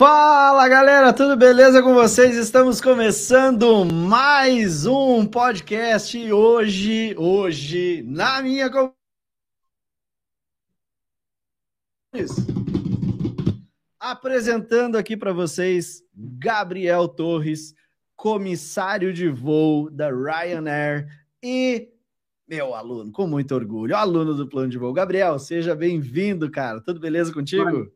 Fala galera, tudo beleza com vocês? Estamos começando mais um podcast e hoje, hoje, na minha apresentando aqui para vocês Gabriel Torres, comissário de voo da Ryanair e meu aluno, com muito orgulho, aluno do plano de voo. Gabriel, seja bem-vindo, cara. Tudo beleza contigo?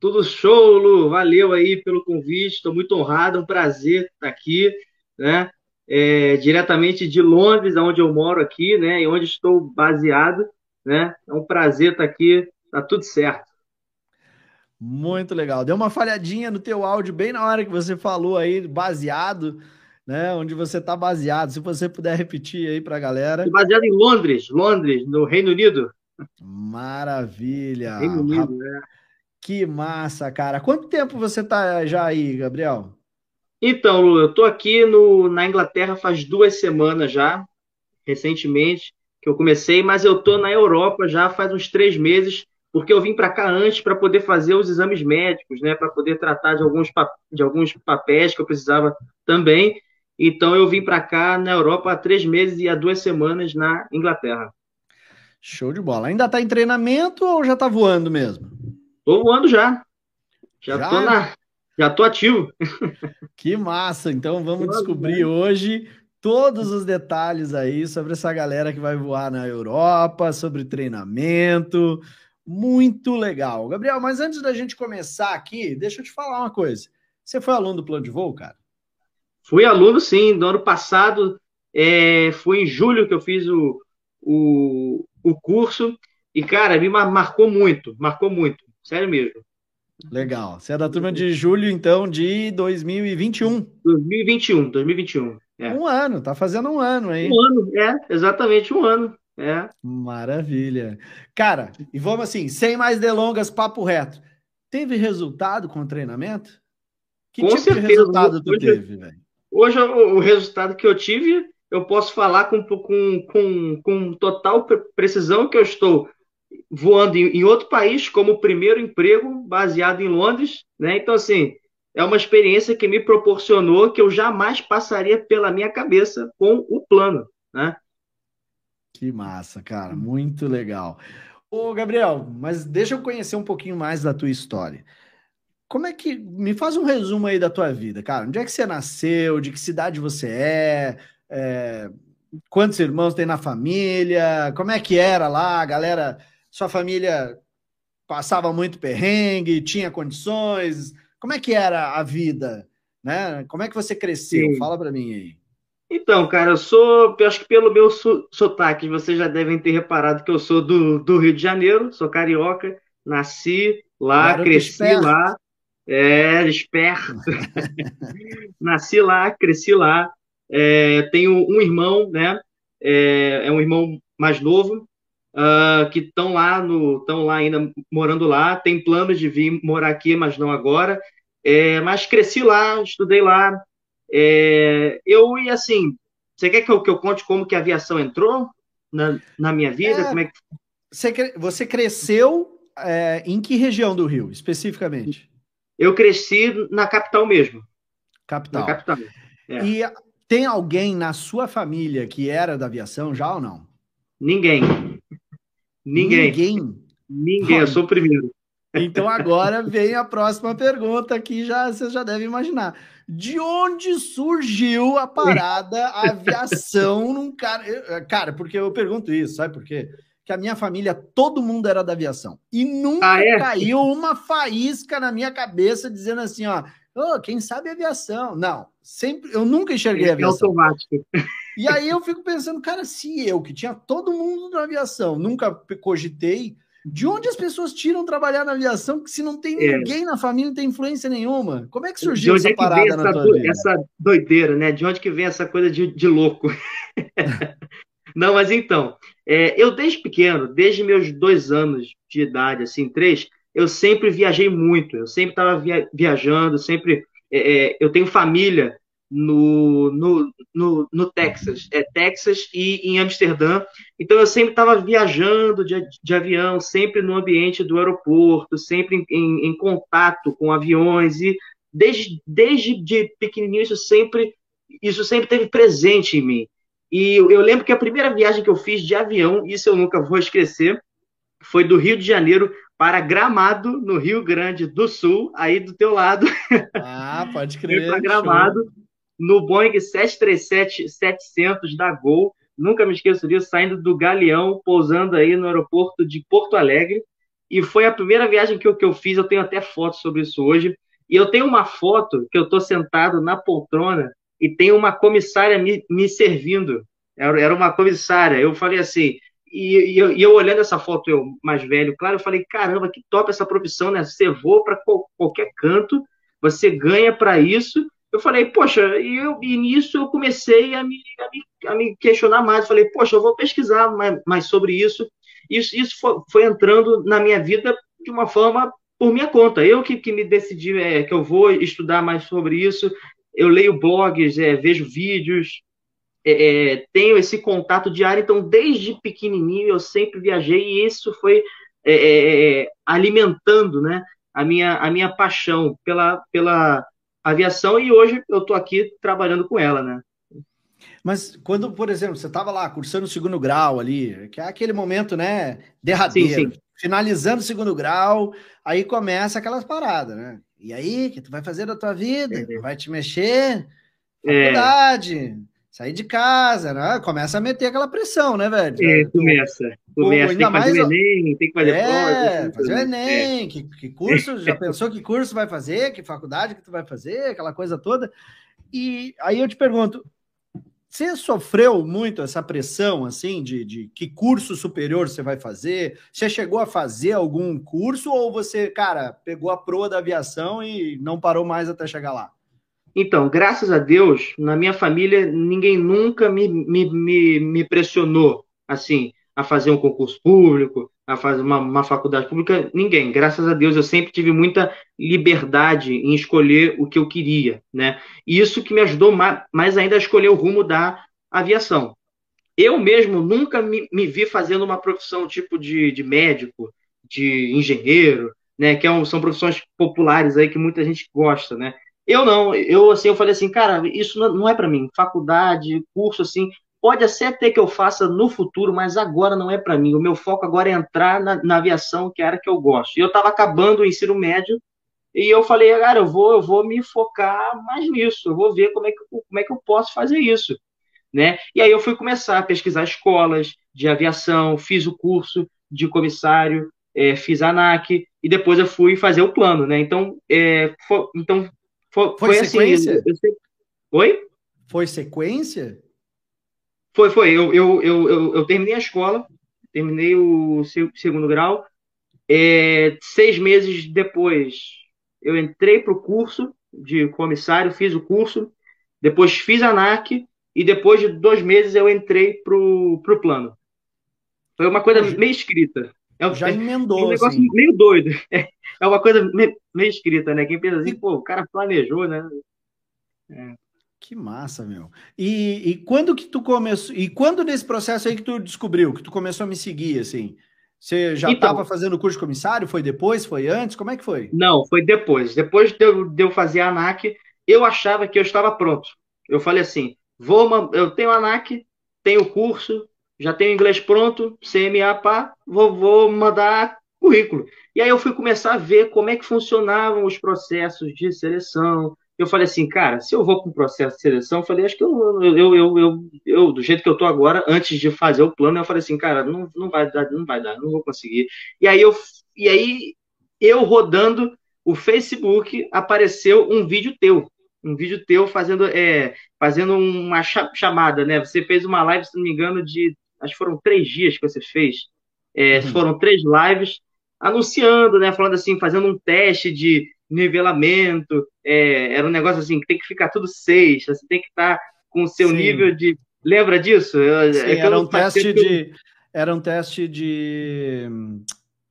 Tudo show, Lu. Valeu aí pelo convite. Estou muito honrado, é um prazer estar aqui, né? É, diretamente de Londres, onde eu moro aqui, né? E onde estou baseado, né? É um prazer estar aqui. Tá tudo certo. Muito legal. Deu uma falhadinha no teu áudio bem na hora que você falou aí, baseado, né? Onde você está baseado. Se você puder repetir aí para a galera. Estou baseado em Londres, Londres, no Reino Unido. Maravilha. Reino Unido, né? Que massa, cara. Quanto tempo você tá já aí, Gabriel? Então, Lu, eu tô aqui no, na Inglaterra faz duas semanas já, recentemente, que eu comecei, mas eu tô na Europa já faz uns três meses, porque eu vim para cá antes para poder fazer os exames médicos, né, para poder tratar de alguns, de alguns papéis que eu precisava também. Então, eu vim para cá na Europa há três meses e há duas semanas na Inglaterra. Show de bola. Ainda tá em treinamento ou já tá voando mesmo? Tô voando já. Já, já? tô na. Já tô ativo. Que massa! Então vamos descobrir hoje todos os detalhes aí sobre essa galera que vai voar na Europa, sobre treinamento. Muito legal. Gabriel, mas antes da gente começar aqui, deixa eu te falar uma coisa. Você foi aluno do plano de voo, cara? Fui aluno, sim. No ano passado, é, foi em julho que eu fiz o, o, o curso. E, cara, me marcou muito, marcou muito. Sério mesmo. Legal. Você é da turma de julho, então, de 2021. 2021, 2021. É. Um ano, tá fazendo um ano aí. Um ano, é, exatamente um ano. É. Maravilha. Cara, e vamos assim, sem mais delongas, papo reto. Teve resultado com o treinamento? Que com tipo certeza. de resultado tu hoje, teve, velho? Hoje, o, o, resultado que eu tive, eu posso falar com, com, com, com total precisão que eu estou voando em, em outro país como primeiro emprego, baseado em Londres, né? Então, assim, é uma experiência que me proporcionou que eu jamais passaria pela minha cabeça com o plano, né? Que massa, cara, muito legal. Ô, Gabriel, mas deixa eu conhecer um pouquinho mais da tua história. Como é que. Me faz um resumo aí da tua vida, cara. Onde é que você nasceu? De que cidade você é? é... Quantos irmãos tem na família? Como é que era lá, a galera? Sua família passava muito perrengue, tinha condições? Como é que era a vida? Né? Como é que você cresceu? Sim. Fala para mim aí. Então, cara, eu sou, eu acho que pelo meu sotaque, vocês já devem ter reparado que eu sou do, do Rio de Janeiro, sou carioca, nasci lá, Garoto cresci esperto. lá, é, esperto. nasci lá, cresci lá, é, tenho um irmão, né, é, é um irmão mais novo, uh, que estão lá no estão lá ainda morando lá, tem planos de vir morar aqui, mas não agora. É, mas cresci lá, estudei lá. É, eu e assim, você quer que eu, que eu conte como que a aviação entrou na, na minha vida? É, como é que... você, você cresceu é, em que região do Rio, especificamente? Eu cresci na capital mesmo. Capital. Na capital. É. E tem alguém na sua família que era da aviação já ou não? Ninguém. Ninguém. Ninguém. Ninguém, eu sou o primeiro. Então agora vem a próxima pergunta que já você já deve imaginar. De onde surgiu a parada, a aviação num cara. Cara, porque eu pergunto isso, sabe por quê? Que a minha família, todo mundo era da aviação. E nunca ah, é? caiu uma faísca na minha cabeça dizendo assim, ó, oh, quem sabe aviação. Não, sempre, eu nunca enxerguei é, aviação. automático. E aí eu fico pensando, cara, se eu, que tinha todo mundo na aviação, nunca cogitei, de onde as pessoas tiram trabalhar na aviação se não tem é. ninguém na família, não tem influência nenhuma? Como é que surgiu essa é parada na tua do, vida? Essa doideira, né? De onde que vem essa coisa de, de louco? não, mas então, é, eu desde pequeno, desde meus dois anos de idade, assim, três, eu sempre viajei muito, eu sempre estava via, viajando, sempre. É, é, eu tenho família no, no, no, no, Texas, é Texas e em Amsterdã. Então eu sempre estava viajando de, de, avião, sempre no ambiente do aeroporto, sempre em, em, contato com aviões e desde, desde de pequenininho isso sempre isso sempre teve presente em mim. E eu lembro que a primeira viagem que eu fiz de avião, isso eu nunca vou esquecer, foi do Rio de Janeiro para Gramado, no Rio Grande do Sul, aí do teu lado. Ah, pode crer. para Gramado. Show no Boeing 737-700 da Gol. Nunca me esqueço disso, saindo do Galeão, pousando aí no aeroporto de Porto Alegre. E foi a primeira viagem que eu, que eu fiz, eu tenho até fotos sobre isso hoje. E eu tenho uma foto que eu estou sentado na poltrona e tem uma comissária me, me servindo. Era, era uma comissária. Eu falei assim, e, e, eu, e, eu, olhando essa foto, eu mais velho, claro, eu falei, caramba, que top essa profissão, né? Você voa para qualquer canto, você ganha para isso, eu falei, poxa, e, eu, e nisso eu comecei a me, a me, a me questionar mais. Eu falei, poxa, eu vou pesquisar mais, mais sobre isso. Isso, isso foi, foi, entrando na minha vida de uma forma por minha conta. Eu que, que me decidi é, que eu vou estudar mais sobre isso. Eu leio blogs, é, vejo vídeos, é, é tenho esse contato diário. Então, desde pequenininho, eu sempre viajei e isso foi é, é, alimentando né, a, minha, a minha paixão pela, pela aviação e hoje eu estou aqui trabalhando com ela, né? Mas quando, por exemplo, você estava lá cursando o segundo grau ali, que é aquele momento, né, derradeiro, sim, sim. finalizando o segundo grau, aí começa aquelas paradas, né? E aí, o que tu vai fazer da tua vida? É. Vai te mexer? É. Faculdade, é sair de casa, né? Começa a meter aquela pressão, né, velho? É, começa. Começa, tem que fazer o Enem, tem que fazer é, prova. fazer o? Enem, é. que, que curso, já pensou que curso vai fazer, que faculdade que tu vai fazer, aquela coisa toda. E aí eu te pergunto, você sofreu muito essa pressão, assim, de, de que curso superior você vai fazer? Você chegou a fazer algum curso ou você, cara, pegou a proa da aviação e não parou mais até chegar lá? Então, graças a Deus, na minha família, ninguém nunca me, me, me, me pressionou, assim, a fazer um concurso público, a fazer uma, uma, faculdade pública, ninguém. Graças a Deus, eu sempre tive muita liberdade em escolher o que eu queria, né? E isso que me ajudou mais, mais ainda a escolher o rumo da aviação. Eu mesmo nunca me, me vi fazendo uma profissão tipo de, de médico, de engenheiro, né? Que é um, são profissões populares aí que muita gente gosta, né? Eu não, eu assim, eu falei assim, cara, isso não é para mim. Faculdade, curso assim, pode até ter que eu faça no futuro, mas agora não é para mim. O meu foco agora é entrar na, na aviação, que era que eu gosto. E eu estava acabando o ensino médio e eu falei, cara, eu vou, eu vou me focar mais nisso. Eu vou ver como é que, como é que eu posso fazer isso, né? E aí eu fui começar a pesquisar escolas de aviação, fiz o curso de comissário, é, fiz a ANAC e depois eu fui fazer o plano, né? Então, é, então foi, foi, foi assim, sequência? Assim. Eu, eu Oi? Foi sequência? Foi, foi. Eu, eu, eu, eu, terminei a escola, terminei o segundo grau. É, seis meses depois, eu entrei para o curso de comissário, fiz o curso, depois fiz a ANAC e depois de dois meses eu entrei para o plano. Foi uma coisa meio escrita. É, Já emendou. É um negócio assim. meio doido. É, é uma coisa meio, meio escrita, né? Quem pensa assim, pô, o cara planejou, né? É. Que massa, meu. E, e quando que tu começou? E quando nesse processo aí que tu descobriu, que tu começou a me seguir, assim? Você já estava então, fazendo o curso de comissário? Foi depois? Foi antes? Como é que foi? Não, foi depois. Depois de eu, de eu fazer a ANAC, eu achava que eu estava pronto. Eu falei assim: vou, eu tenho a ANAC, tenho o curso, já tenho inglês pronto, CMA, pá, vou, vou mandar currículo. E aí eu fui começar a ver como é que funcionavam os processos de seleção. Eu falei assim, cara, se eu vou com o processo de seleção, eu falei, acho que eu, eu, eu, eu, eu do jeito que eu tô agora, antes de fazer o plano, eu falei assim, cara, não, não vai dar, não vai dar, não vou conseguir. E aí eu, e aí eu rodando o Facebook, apareceu um vídeo teu, um vídeo teu fazendo, é, fazendo uma chamada, né? Você fez uma live, se não me engano, de acho que foram três dias que você fez. É, uhum. Foram três lives anunciando, né? Falando assim, fazendo um teste de nivelamento. É, era um negócio assim, que tem que ficar tudo seis, você tem que estar com o seu Sim. nível de. Lembra disso? Sim, é era, um teste de, era um teste de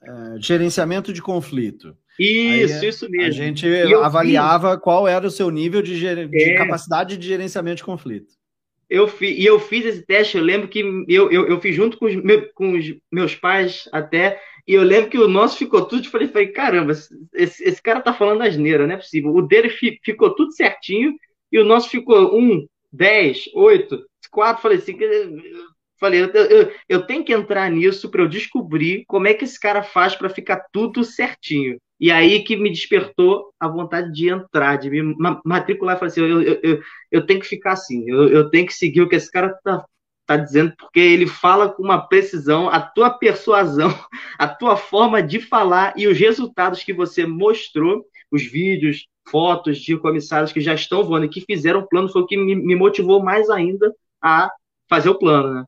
uh, gerenciamento de conflito. Isso, Aí, isso mesmo. A gente avaliava fiz... qual era o seu nível de, ger... de é. capacidade de gerenciamento de conflito. Eu fi... E eu fiz esse teste, eu lembro que eu, eu, eu fiz junto com os, meus, com os meus pais até, e eu lembro que o nosso ficou tudo, falei, falei caramba, esse, esse cara tá falando asneira, não é possível. O dele fi... ficou tudo certinho, e o nosso ficou um, dez, oito, quatro, falei assim, Falei, eu, eu, eu, tenho que entrar nisso para eu descobrir como é que esse cara faz para ficar tudo certinho. E aí que me despertou a vontade de entrar, de me matricular e falar assim: eu, eu, eu, eu tenho que ficar assim, eu, eu tenho que seguir o que esse cara tá, tá dizendo, porque ele fala com uma precisão, a tua persuasão, a tua forma de falar e os resultados que você mostrou, os vídeos, fotos de comissários que já estão voando e que fizeram o plano, foi o que me, me motivou mais ainda a fazer o plano, né?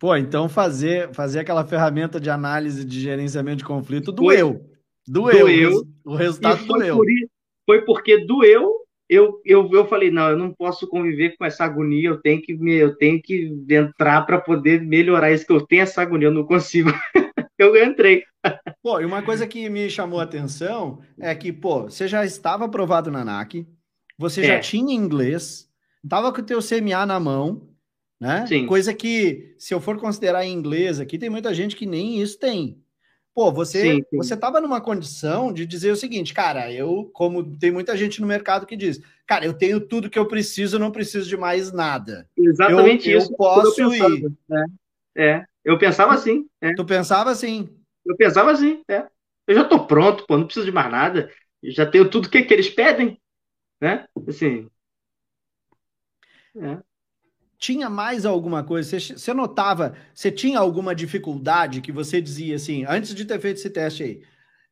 Pô, então fazer, fazer aquela ferramenta de análise de gerenciamento de conflito doeu. Doeu. doeu. O resultado doeu. Por, foi porque doeu. Eu, eu, eu falei, não, eu não posso conviver com essa agonia, eu tenho que, me, eu tenho que entrar para poder melhorar isso, que eu tenho essa agonia, eu não consigo. eu entrei. Pô, e uma coisa que me chamou a atenção é que, pô, você já estava aprovado na NAC, você é. já tinha inglês, estava com o teu CMA na mão, né? Sim. Coisa que, se eu for considerar em inglês aqui, tem muita gente que nem isso tem. Pô, você sim, sim. você estava numa condição de dizer o seguinte, cara, eu, como tem muita gente no mercado que diz, cara, eu tenho tudo que eu preciso, não preciso de mais nada. Exatamente eu, isso. Eu posso eu ir. É, é, eu pensava assim. É. Tu pensava assim? Eu pensava assim, é. Eu já tô pronto, pô, não preciso de mais nada. já tenho tudo que, que eles pedem, né? Assim. É tinha mais alguma coisa? Você, notava, você tinha alguma dificuldade que você dizia assim, antes de ter feito esse teste aí?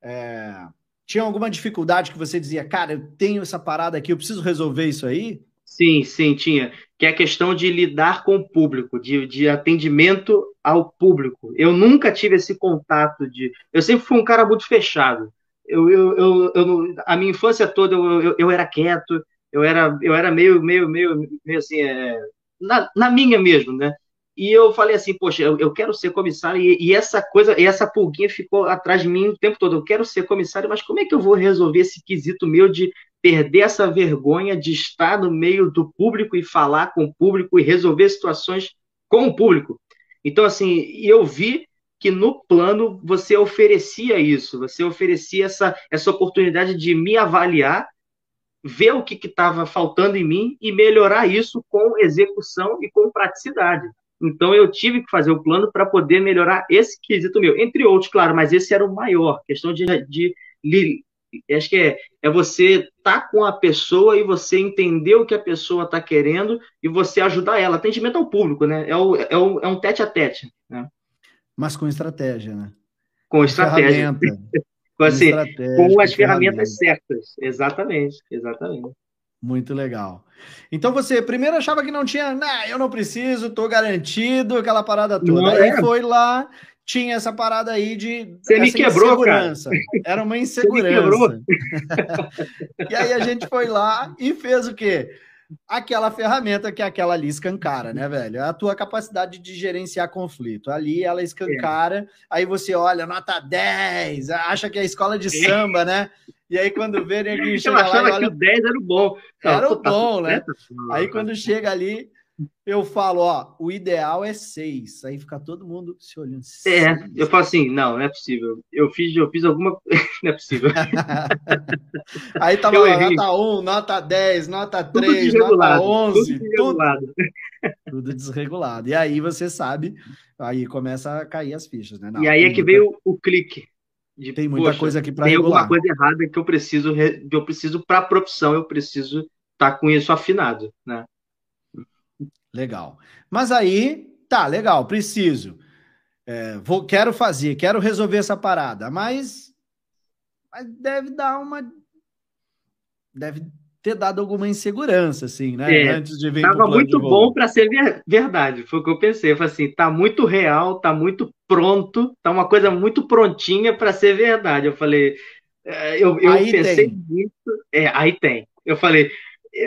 É, tinha alguma dificuldade que você dizia, cara, eu tenho essa parada aqui, eu preciso resolver isso aí? Sim, sim, tinha. Que é a questão de lidar com o público, de, de atendimento ao público. Eu nunca tive esse contato de. Eu sempre fui um cara muito fechado. Eu, eu, eu, eu a minha infância toda eu, eu, eu, era quieto, eu era, eu era meio, meio, meio, meio assim, é, na, na minha mesmo, né? E eu falei assim, poxa, eu, eu quero ser comissário, e, e, essa coisa, e essa pulguinha ficou atrás de mim o tempo todo. Eu quero ser comissário, mas como é que eu vou resolver esse quesito meu de perder essa vergonha de estar no meio do público e falar com o público e resolver situações com o público? Então, assim, eu vi que no plano você oferecia isso, você oferecia essa, essa oportunidade de me avaliar ver o que estava faltando em mim e melhorar isso com execução e com praticidade. Então eu tive que fazer o plano para poder melhorar esse quesito meu, entre outros, claro, mas esse era o maior, questão de, de, acho que é, é você estar tá com a pessoa e você entender o que a pessoa está querendo e você ajudar ela. Atendimento ao público, né? É, o, é, o, é um tete a tete, né? Mas com estratégia, né? Com estratégia. assim, com as ferramentas certas. Exatamente, exatamente. Muito legal. Então você primeiro achava que não tinha, nah, eu não preciso, tô garantido, aquela parada toda. Não Aí é. foi lá, tinha essa parada aí de você me quebrou, insegurança. Cara. Era uma insegurança. e aí a gente foi lá e fez o quê? Aquela ferramenta que é aquela ali escancara, né, velho? É a tua capacidade de gerenciar conflito. Ali ela escancara, é. aí você olha, nota 10, acha que é escola de samba, né? E aí quando vê, ninguém chega Eu achava lá e olha... que o 10 era o bom. Era o tá bom, né? Aí quando chega ali, eu falo, ó, o ideal é seis. Aí fica todo mundo se olhando. É, eu falo assim, não, não é possível. Eu fiz, eu fiz alguma. não é possível. Aí tava lá, nota 1, nota 10, nota 3, nota 11. Tudo desregulado. Tudo, tudo desregulado. E aí você sabe, aí começa a cair as fichas, né? Não, e aí é que veio o, clique. De, tem muita coisa aqui para regular. Tem alguma coisa errada que eu preciso, eu preciso para a profissão, eu preciso estar tá com isso afinado, né? Legal. Mas aí, tá, legal, preciso. É, vou, quero fazer, quero resolver essa parada, mas, mas deve dar uma. Deve ter dado alguma insegurança, assim, né? É, Antes de vir Tava muito bom para ser verdade, foi o que eu pensei. Eu falei assim, tá muito real, tá muito pronto, tá uma coisa muito prontinha para ser verdade. Eu falei, é, eu, eu pensei nisso, é, aí tem. Eu falei,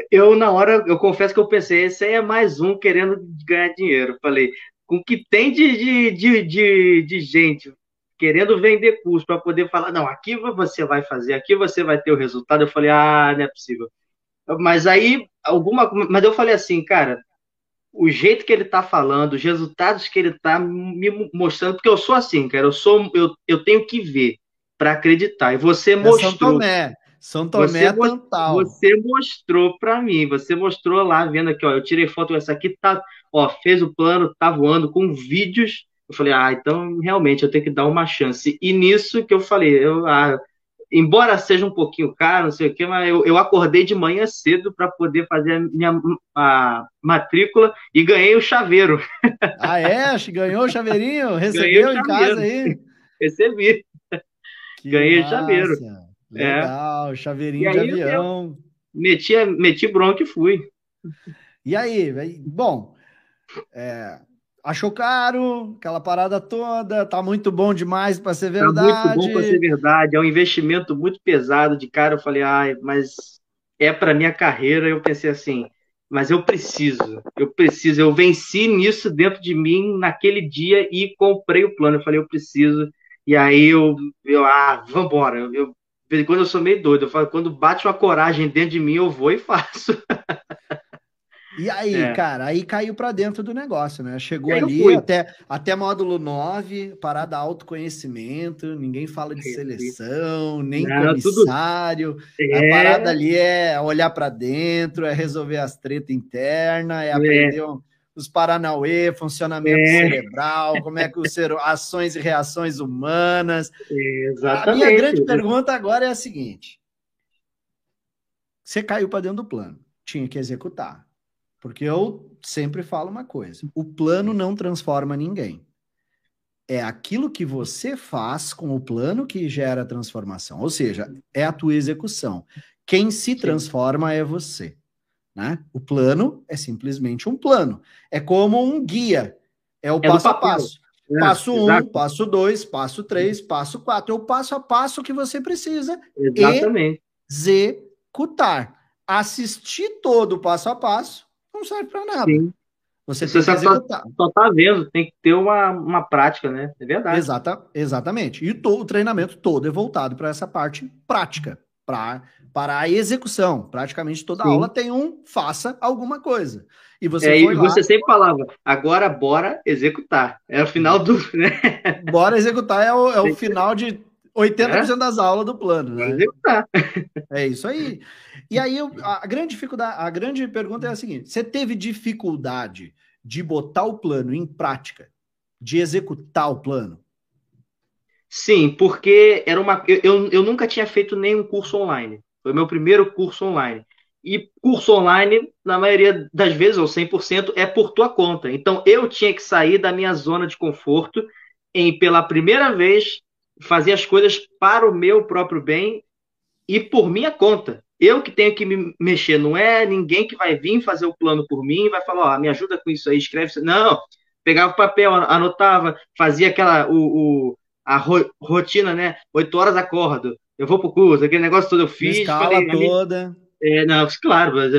eu, na hora, eu confesso que eu pensei, esse aí é mais um querendo ganhar dinheiro. Falei, com o que tem de, de, de, de, de gente querendo vender curso para poder falar, não, aqui você vai fazer, aqui você vai ter o resultado. Eu falei, ah, não é possível. Mas aí, alguma. Mas eu falei assim, cara, o jeito que ele tá falando, os resultados que ele tá me mostrando, porque eu sou assim, cara, eu sou, eu, eu tenho que ver para acreditar. E você é mostrou. São Tomé. São Tomé você, total. Você mostrou para mim, você mostrou lá, vendo aqui, ó, eu tirei foto, essa aqui tá, ó, fez o plano, tá voando com vídeos. Eu falei, ah, então realmente eu tenho que dar uma chance. E nisso que eu falei, eu, ah, embora seja um pouquinho caro, não sei o quê, mas eu, eu acordei de manhã cedo para poder fazer a minha a matrícula e ganhei o chaveiro. Ah, é? Ganhou o chaveirinho? Recebeu o em casa aí? Recebi. Que ganhei massa. o chaveiro. Legal, é. chaveirinho de avião. Meti, meti bronca e fui. E aí, bom, é, achou caro, aquela parada toda, tá muito bom demais para ser verdade. Tá muito bom para ser verdade, é um investimento muito pesado de cara. Eu falei, ai, mas é para minha carreira. Eu pensei assim, mas eu preciso, eu preciso. Eu venci nisso dentro de mim naquele dia e comprei o plano. Eu falei, eu preciso. E aí eu, eu ah, vambora. Eu, eu, quando eu sou meio doido, eu falo, quando bate uma coragem dentro de mim, eu vou e faço. E aí, é. cara, aí caiu para dentro do negócio, né? Chegou ali até, até módulo 9, parada autoconhecimento, ninguém fala de seleção, nem Não, comissário. Tudo... É. A parada ali é olhar para dentro, é resolver as tretas internas, é, é aprender os Paranauê, funcionamento é. cerebral, como é que o ser, ações e reações humanas. Exatamente. A minha grande pergunta agora é a seguinte: você caiu para dentro do plano, tinha que executar. Porque eu sempre falo uma coisa: o plano não transforma ninguém. É aquilo que você faz com o plano que gera a transformação. Ou seja, é a tua execução. Quem se transforma é você. Né? O plano é simplesmente um plano. É como um guia. É o é passo a passo. É, passo um, exatamente. passo dois, passo três, passo quatro. É o passo a passo que você precisa Exatamente. executar. Assistir todo o passo a passo não serve para nada. Sim. Você, Você só, executar. só tá vendo, tem que ter uma, uma prática, né? É verdade. Exata, exatamente. E to, o treinamento todo é voltado para essa parte prática, pra, para a execução. Praticamente toda Sim. aula tem um faça alguma coisa. E você, é, e você sempre falava, agora bora executar. É o final do. Né? Bora executar é o, é o final de 80% é? das aulas do plano. Né? Executar. É isso aí. E aí a grande dificuldade, a grande pergunta é a seguinte: você teve dificuldade de botar o plano em prática, de executar o plano? Sim, porque era uma. Eu, eu nunca tinha feito nenhum curso online. Foi meu primeiro curso online. E curso online, na maioria das vezes, ou 100%, é por tua conta. Então, eu tinha que sair da minha zona de conforto em, pela primeira vez, fazer as coisas para o meu próprio bem e por minha conta. Eu que tenho que me mexer, não é ninguém que vai vir fazer o plano por mim vai falar, me ajuda com isso aí, escreve isso. Não, pegava o papel, anotava, fazia aquela o, o a ro, rotina, né? Oito horas acordo, eu vou pro curso, aquele negócio todo eu fiz. Escala falei, toda. É, não, claro, mas,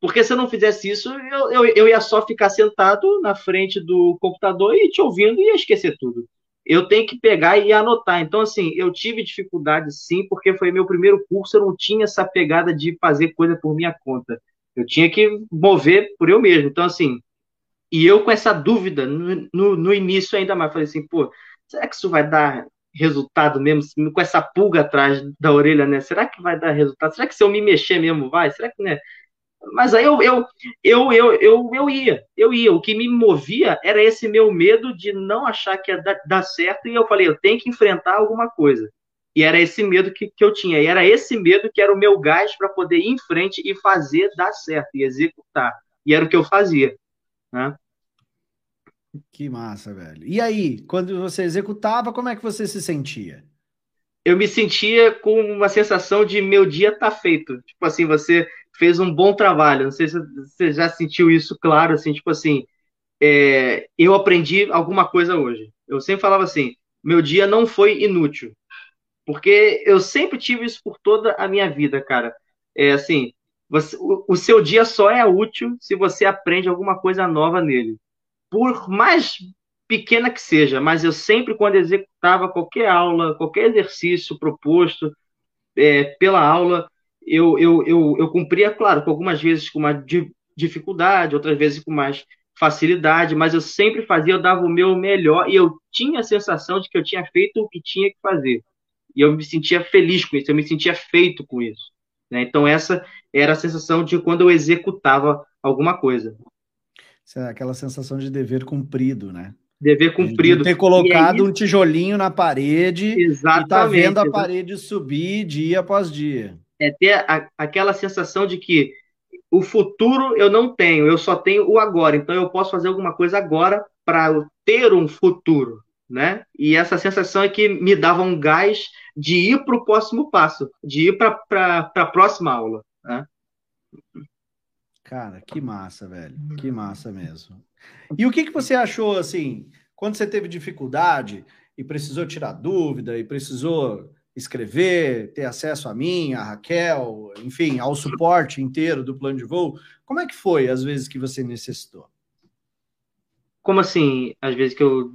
porque se eu não fizesse isso, eu, eu, eu ia só ficar sentado na frente do computador e te ouvindo e ia esquecer tudo eu tenho que pegar e anotar. Então, assim, eu tive dificuldade sim, porque foi meu primeiro curso, eu não tinha essa pegada de fazer coisa por minha conta. Eu tinha que mover por eu mesmo. Então, assim, e eu com essa dúvida no, no, no início ainda mais, falei assim, pô, será que isso vai dar resultado mesmo, com essa pulga atrás da orelha, né? Será que vai dar resultado? Será que se eu me mexer mesmo vai? Será que, né? Mas aí eu, eu, eu, eu, eu, eu ia, eu ia. O que me movia era esse meu medo de não achar que ia dar, dar certo, e eu falei, eu tenho que enfrentar alguma coisa. E era esse medo que, que eu tinha. E era esse medo que era o meu gás para poder ir em frente e fazer dar certo, e executar. E era o que eu fazia. Né? Que massa, velho. E aí, quando você executava, como é que você se sentia? Eu me sentia com uma sensação de meu dia tá feito. Tipo assim, você fez um bom trabalho. Não sei se você já sentiu isso claro, assim, tipo assim, é, eu aprendi alguma coisa hoje. Eu sempre falava assim, meu dia não foi inútil, porque eu sempre tive isso por toda a minha vida, cara. É assim, você, o, o seu dia só é útil se você aprende alguma coisa nova nele. Por mais pequena que seja, mas eu sempre, quando executava qualquer aula, qualquer exercício proposto é, pela aula, eu, eu, eu, eu cumpria, claro, com algumas vezes com uma dificuldade, outras vezes com mais facilidade, mas eu sempre fazia, eu dava o meu melhor e eu tinha a sensação de que eu tinha feito o que tinha que fazer. E eu me sentia feliz com isso, eu me sentia feito com isso. Né? Então, essa era a sensação de quando eu executava alguma coisa. É aquela sensação de dever cumprido, né? Dever cumprido. De ter colocado um tijolinho na parede Exatamente. e tá vendo a parede subir dia após dia. É ter a, aquela sensação de que o futuro eu não tenho, eu só tenho o agora. Então eu posso fazer alguma coisa agora para ter um futuro, né? E essa sensação é que me dava um gás de ir para o próximo passo, de ir para a próxima aula, né? Cara, que massa, velho. Que massa mesmo. E o que, que você achou, assim, quando você teve dificuldade e precisou tirar dúvida e precisou escrever, ter acesso a mim, a Raquel, enfim, ao suporte inteiro do plano de voo, como é que foi as vezes que você necessitou? Como assim, às vezes que eu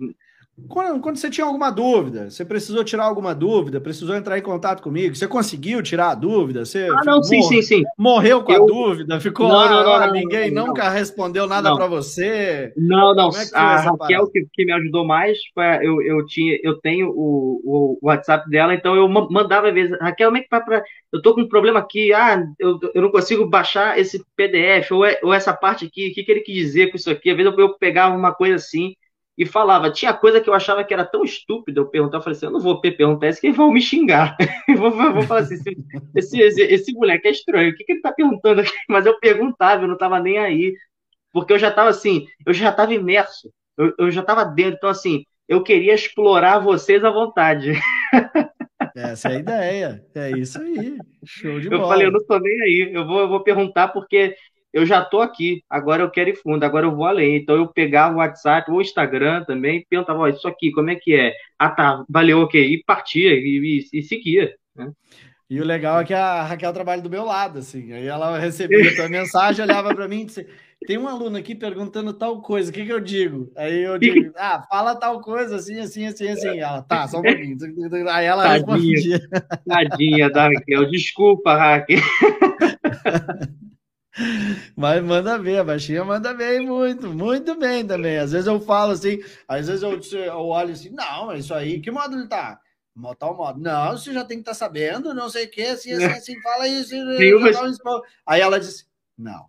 quando, quando, você tinha alguma dúvida, você precisou tirar alguma dúvida, precisou entrar em contato comigo, você conseguiu tirar a dúvida? Você ah, não, sim, sim, sim. Morreu com eu... a dúvida, ficou não, lá, não, não, ninguém nunca respondeu nada para você. Não, não. É a Raquel que, que, me ajudou mais foi eu, eu tinha, eu tenho o, o WhatsApp dela, então eu mandava às vezes, Raquel, como é que vai para eu tô com um problema aqui, ah, eu, eu não consigo baixar esse PDF ou, é, ou essa parte aqui, o que, que ele quis dizer com isso aqui? Às vezes eu, eu pegava uma coisa assim e falava. Tinha coisa que eu achava que era tão estúpida eu perguntar, eu falei assim, eu não vou perguntar isso que eles vão me xingar. vou, vou falar assim, esse, esse, esse, moleque é estranho, o que, que ele tá perguntando aqui? Mas eu perguntava, eu não tava nem aí, porque eu já tava assim, eu já tava imerso, eu, eu já tava dentro, então assim, eu queria explorar vocês à vontade. Essa é a ideia, é isso aí, show de eu bola. Eu falei, eu não tô nem aí, eu vou, eu vou perguntar porque eu já estou aqui, agora eu quero ir fundo, agora eu vou além. Então eu pegava o WhatsApp ou o Instagram também, perguntava, oh, isso aqui, como é que é? Ah, tá, valeu, ok. E partia e, e, e seguia. Né? E o legal é que a Raquel trabalha do meu lado, assim. Aí ela recebia a tua mensagem, olhava para mim e disse: tem um aluno aqui perguntando tal coisa, o que, que eu digo? Aí eu digo, ah, fala tal coisa, assim, assim, assim, assim. Ela, tá, só um pouquinho. Aí ela tadinha, respondia. Tadinha da Raquel, desculpa, Raquel. Mas manda bem, a baixinha manda bem muito, muito bem também. Às vezes eu falo assim, às vezes eu, eu olho assim, não, é isso aí, que modo ele tá? Tal modo. Não, você já tem que estar tá sabendo, não sei o que, assim, assim, assim, fala isso. Um... Aí ela disse, não,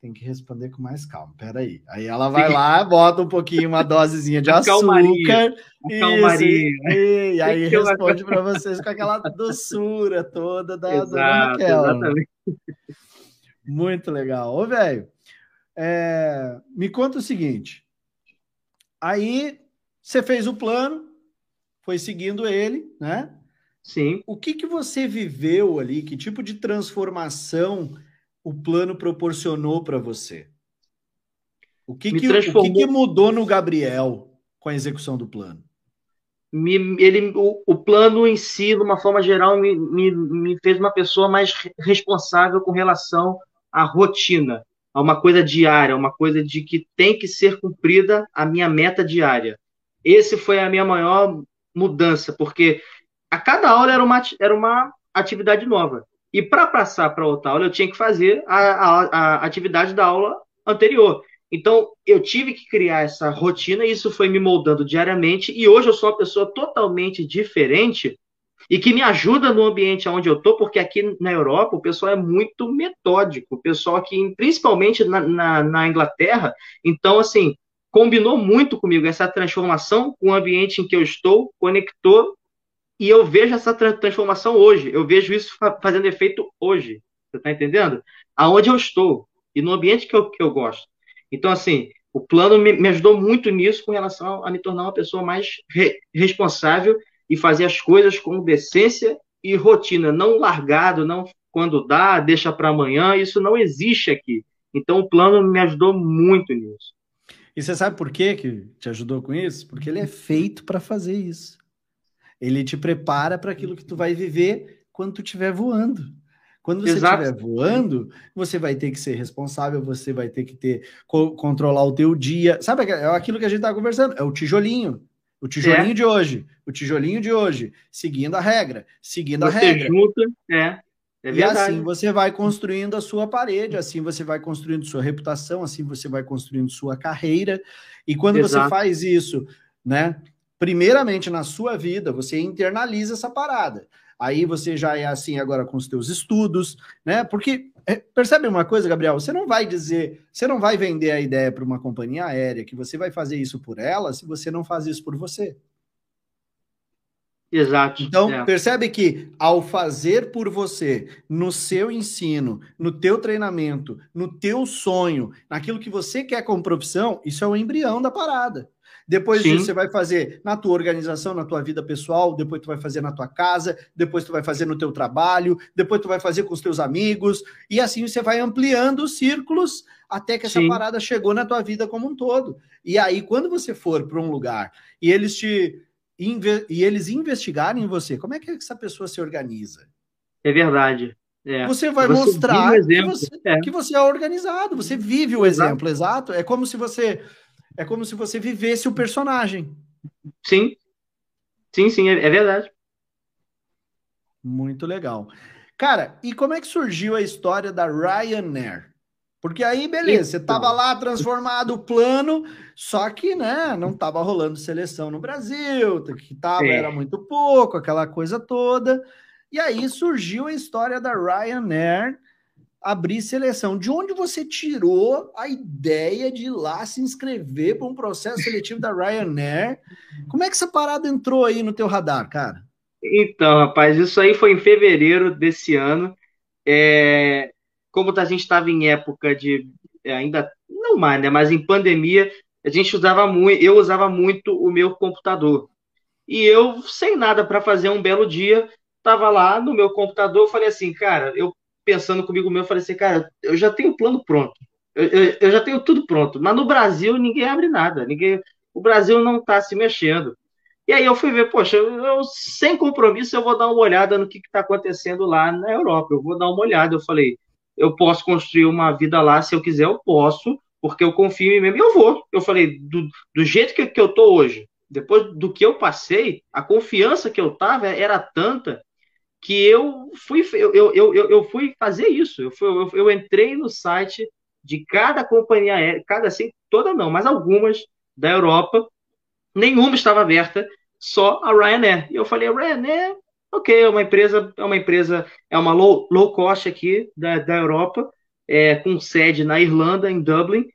tem que responder com mais calma, peraí. Aí ela vai lá, bota um pouquinho, uma dosezinha de açúcar. Isso, e, e aí responde para vocês com aquela doçura toda da Exato, Raquel. Exatamente. Muito legal. Ô, velho, é, me conta o seguinte. Aí você fez o plano, foi seguindo ele, né? Sim. O que, que você viveu ali? Que tipo de transformação o plano proporcionou para você? O que, que, transformou... o que, que mudou no Gabriel com a execução do plano? me, ele, o, o, plano em si, de uma forma geral, me, me, me, fez uma pessoa mais responsável com relação a rotina, a uma coisa diária, uma coisa de que tem que ser cumprida a minha meta diária. Esse foi a minha maior mudança, porque a cada aula era uma, era uma atividade nova. E para passar para outra aula, eu tinha que fazer a, a, a atividade da aula anterior. Então, eu tive que criar essa rotina, e isso foi me moldando diariamente, e hoje eu sou uma pessoa totalmente diferente e que me ajuda no ambiente onde eu estou, porque aqui na Europa o pessoal é muito metódico, o pessoal aqui, principalmente na, na, na, Inglaterra, então, assim, combinou muito comigo essa transformação com o ambiente em que eu estou, conectou, e eu vejo essa tra transformação hoje, eu vejo isso fa fazendo efeito hoje, você está entendendo? Aonde eu estou, e no ambiente que eu, que eu gosto. Então, assim, o plano me, me ajudou muito nisso com relação a me tornar uma pessoa mais re responsável e fazer as coisas com decência e rotina, não largado, não quando dá, deixa para amanhã, isso não existe aqui. Então o plano me ajudou muito nisso. E você sabe por quê que te ajudou com isso? Porque ele é feito para fazer isso. Ele te prepara para aquilo que tu vai viver quando tu estiver voando. Quando você estiver voando, você vai ter que ser responsável, você vai ter que ter co controlar o teu dia. Sabe é aquilo que a gente está conversando? É o tijolinho. O tijolinho é. de hoje, o tijolinho de hoje, seguindo a regra, seguindo você a regra. Junta, é. É e assim você vai construindo a sua parede, assim você vai construindo sua reputação, assim você vai construindo sua carreira. E quando Exato. você faz isso, né? Primeiramente na sua vida, você internaliza essa parada. Aí você já é assim agora com os teus estudos, né? Porque é, percebe uma coisa, Gabriel? Você não vai dizer, você não vai vender a ideia para uma companhia aérea que você vai fazer isso por ela se você não faz isso por você. Exato. Então, é. percebe que ao fazer por você, no seu ensino, no teu treinamento, no teu sonho, naquilo que você quer como profissão, isso é o embrião da parada. Depois Sim. disso, você vai fazer na tua organização, na tua vida pessoal, depois tu vai fazer na tua casa, depois tu vai fazer no teu trabalho, depois tu vai fazer com os teus amigos, e assim você vai ampliando os círculos até que essa Sim. parada chegou na tua vida como um todo. E aí, quando você for para um lugar e eles te e eles investigarem em você, como é que essa pessoa se organiza? É verdade. É. Você vai você mostrar que você, é. que você, é. organizado, você vive o exemplo, exato. É como se você é como se você vivesse o personagem. Sim. Sim, sim, é, é verdade. Muito legal. Cara, e como é que surgiu a história da Ryanair? Porque aí, beleza, você tava então. lá transformado o plano, só que, né, não tava rolando seleção no Brasil, que tava, é. era muito pouco, aquela coisa toda. E aí surgiu a história da Ryanair abrir seleção. De onde você tirou a ideia de ir lá se inscrever para um processo seletivo da Ryanair? Como é que essa parada entrou aí no teu radar, cara? Então, rapaz, isso aí foi em fevereiro desse ano. É, como a gente estava em época de é, ainda não mais, né, mas em pandemia, a gente usava muito, eu usava muito o meu computador. E eu, sem nada para fazer um belo dia, estava lá no meu computador, falei assim, cara, eu pensando comigo mesmo, falei assim, cara, eu já tenho o plano pronto. Eu, eu, eu, já tenho tudo pronto. Mas no Brasil ninguém abre nada. Ninguém, o Brasil não está se mexendo. E aí eu fui ver, poxa, eu, sem compromisso eu vou dar uma olhada no que está acontecendo lá na Europa. Eu vou dar uma olhada. Eu falei, eu posso construir uma vida lá, se eu quiser, eu posso, porque eu confio em mim mesmo, e eu vou. Eu falei, do, do jeito que, que eu tô hoje, depois do que eu passei, a confiança que eu tava era tanta que eu fui, eu, eu, eu, eu fui fazer isso. Eu, fui, eu, eu entrei no site de cada companhia aérea, cada assim, toda não, mas algumas da Europa, nenhuma estava aberta, só a Ryanair. E eu falei, Ryanair Ok, é uma empresa, é uma empresa, é uma low, low cost aqui da, da Europa, é, com sede na Irlanda, em Dublin.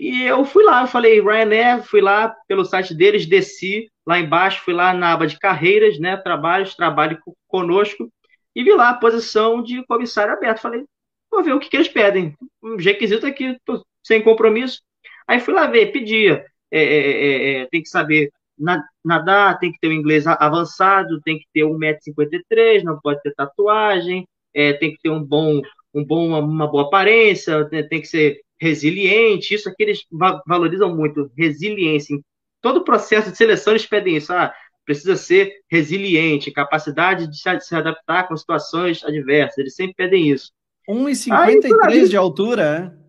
E eu fui lá, eu falei, Ryanair, fui lá pelo site deles, desci lá embaixo, fui lá na aba de carreiras, né? Trabalhos, trabalhe conosco, e vi lá a posição de comissário aberto. Falei, vou ver o que, que eles pedem. Um requisito aqui, tô sem compromisso. Aí fui lá ver, pedia. É, é, é, é tem que saber nadar, tem que ter o inglês avançado, tem que ter 1,53m, não pode ter tatuagem, é, tem que ter um bom, um bom, uma boa aparência, tem que ser resiliente, isso aqui eles valorizam muito, resiliência. Em todo o processo de seleção eles pedem isso, ah, precisa ser resiliente, capacidade de se adaptar com situações adversas, eles sempre pedem isso. 1,53 de altura, é?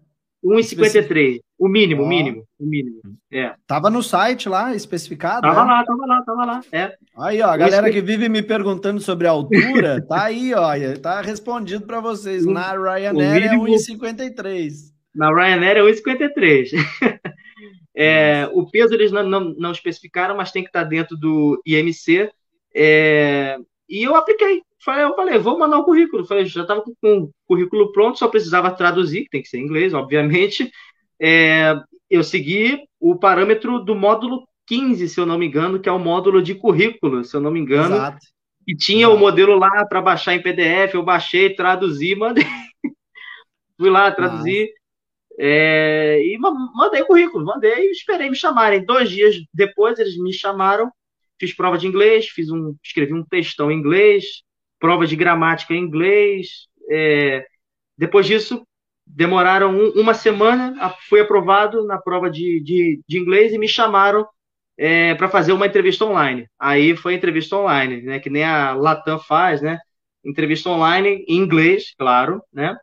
1,53. O mínimo, o mínimo, o mínimo. É. Tava no site lá, especificado. Tava né? lá, tava lá, tava lá. É. Aí, ó, a galera que vive me perguntando sobre a altura, tá aí, ó, tá respondido para vocês. Na Ryanair é mínimo, é 1,53. Na Ryanair é 1,53. é, o peso eles não, não, não, especificaram, mas tem que estar tá dentro do IMC. É, e eu apliquei. Falei, eu falei, vou mandar o um currículo. Falei, já estava com o currículo pronto, só precisava traduzir, que tem que ser em inglês, obviamente. É, eu segui o parâmetro do módulo 15, se eu não me engano, que é o módulo de currículo, se eu não me engano. Exato. E tinha Exato. o modelo lá para baixar em PDF, eu baixei, traduzi, mandei. Fui lá, traduzi. É, e mandei o currículo, mandei e esperei me chamarem. Dois dias depois eles me chamaram, fiz prova de inglês, fiz um, escrevi um textão em inglês, prova de gramática em inglês. É, depois disso, demoraram um, uma semana, fui aprovado na prova de, de, de inglês e me chamaram é, para fazer uma entrevista online. Aí foi entrevista online, né, que nem a Latam faz, né? entrevista online, em inglês, claro, né?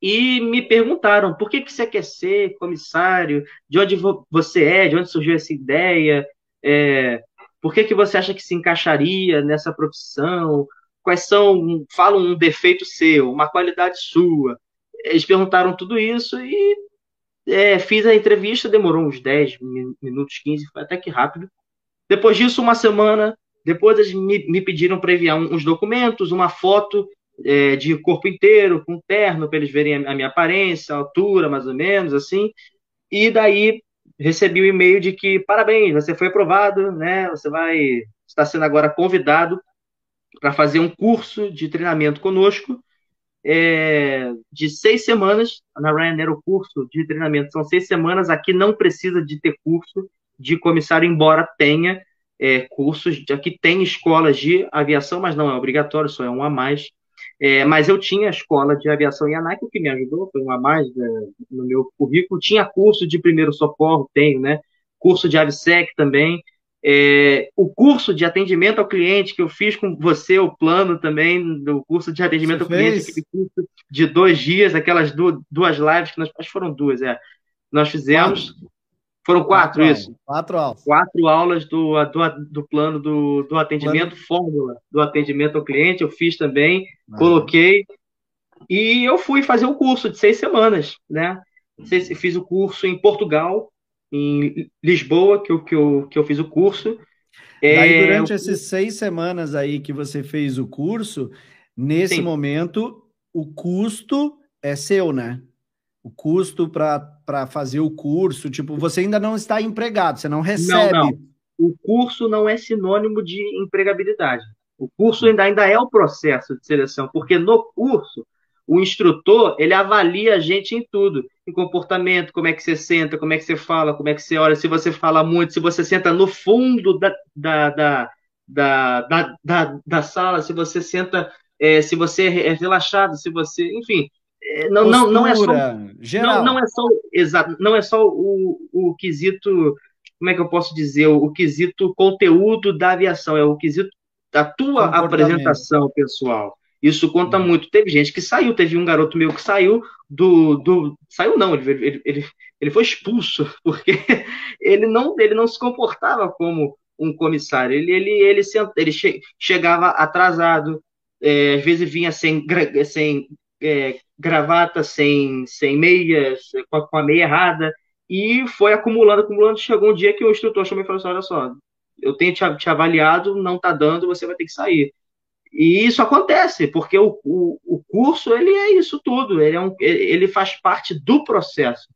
E me perguntaram por que, que você quer ser comissário, de onde você é, de onde surgiu essa ideia, é, por que, que você acha que se encaixaria nessa profissão, quais são, falam um defeito seu, uma qualidade sua. Eles perguntaram tudo isso e é, fiz a entrevista, demorou uns 10 minutos, 15, foi até que rápido. Depois disso, uma semana, depois eles me, me pediram para enviar uns documentos, uma foto é, de corpo inteiro, com terno, para eles verem a, minha aparência, a altura, mais ou menos, assim. E daí recebi o um e-mail de que parabéns, você foi aprovado, né? Você vai está sendo agora convidado para fazer um curso de treinamento conosco é, de seis semanas. Na Ryanair, o curso de treinamento são seis semanas. Aqui não precisa de ter curso de comissário, embora tenha é, cursos. Aqui tem escolas de aviação, mas não é obrigatório, só é um a mais. É, mas eu tinha a escola de aviação ANAC, o que me ajudou, foi um a mais é, no meu currículo. Tinha curso de primeiro socorro, tenho, né? Curso de AVSEC também. É, o curso de atendimento ao cliente que eu fiz com você, o plano também do curso de atendimento você ao fez? cliente, aquele curso de dois dias, aquelas duas, duas lives que nós acho que foram duas, é. Nós fizemos. Quatro. Foram quatro, quatro isso. Quatro aulas. Quatro aulas do, do, do plano do, do atendimento, plano. fórmula do atendimento ao cliente, eu fiz também, ah. coloquei. E eu fui fazer um curso de seis semanas, né? Fiz o curso em Portugal, em Lisboa, que eu, que eu, que eu fiz o curso. Daí, é, durante eu... essas seis semanas aí que você fez o curso, nesse Sim. momento, o custo é seu, né? O custo para fazer o curso, tipo, você ainda não está empregado, você não recebe. Não, não. O curso não é sinônimo de empregabilidade. O curso ainda, ainda é o processo de seleção, porque no curso o instrutor, ele avalia a gente em tudo, em comportamento, como é que você senta, como é que você fala, como é que você olha, se você fala muito, se você senta no fundo da, da, da, da, da, da, sala, se você senta, é, se você é relaxado, se você, enfim, é, não, não, não é só geral. Não, não é só exato, não é só o, o quesito, como é que eu posso dizer, o, o quesito conteúdo da aviação, é o quesito da tua apresentação pessoal. Isso conta hum. muito. Teve gente que saiu, teve um garoto meu que saiu do. do saiu não, ele, ele, ele, foi expulso, porque ele não, ele não se comportava como um comissário. Ele, ele, ele, ele che, chegava atrasado, é, às vezes vinha sem, sem é, gravata, sem, sem meias, com a, com a meia errada, e foi acumulando, acumulando. Chegou um dia que o instrutor chamou e falou assim: olha só, eu tenho te, te avaliado, não tá dando, você vai ter que sair. E isso acontece, porque o, o, o, curso ele é isso tudo, ele, é um, ele faz parte do processo.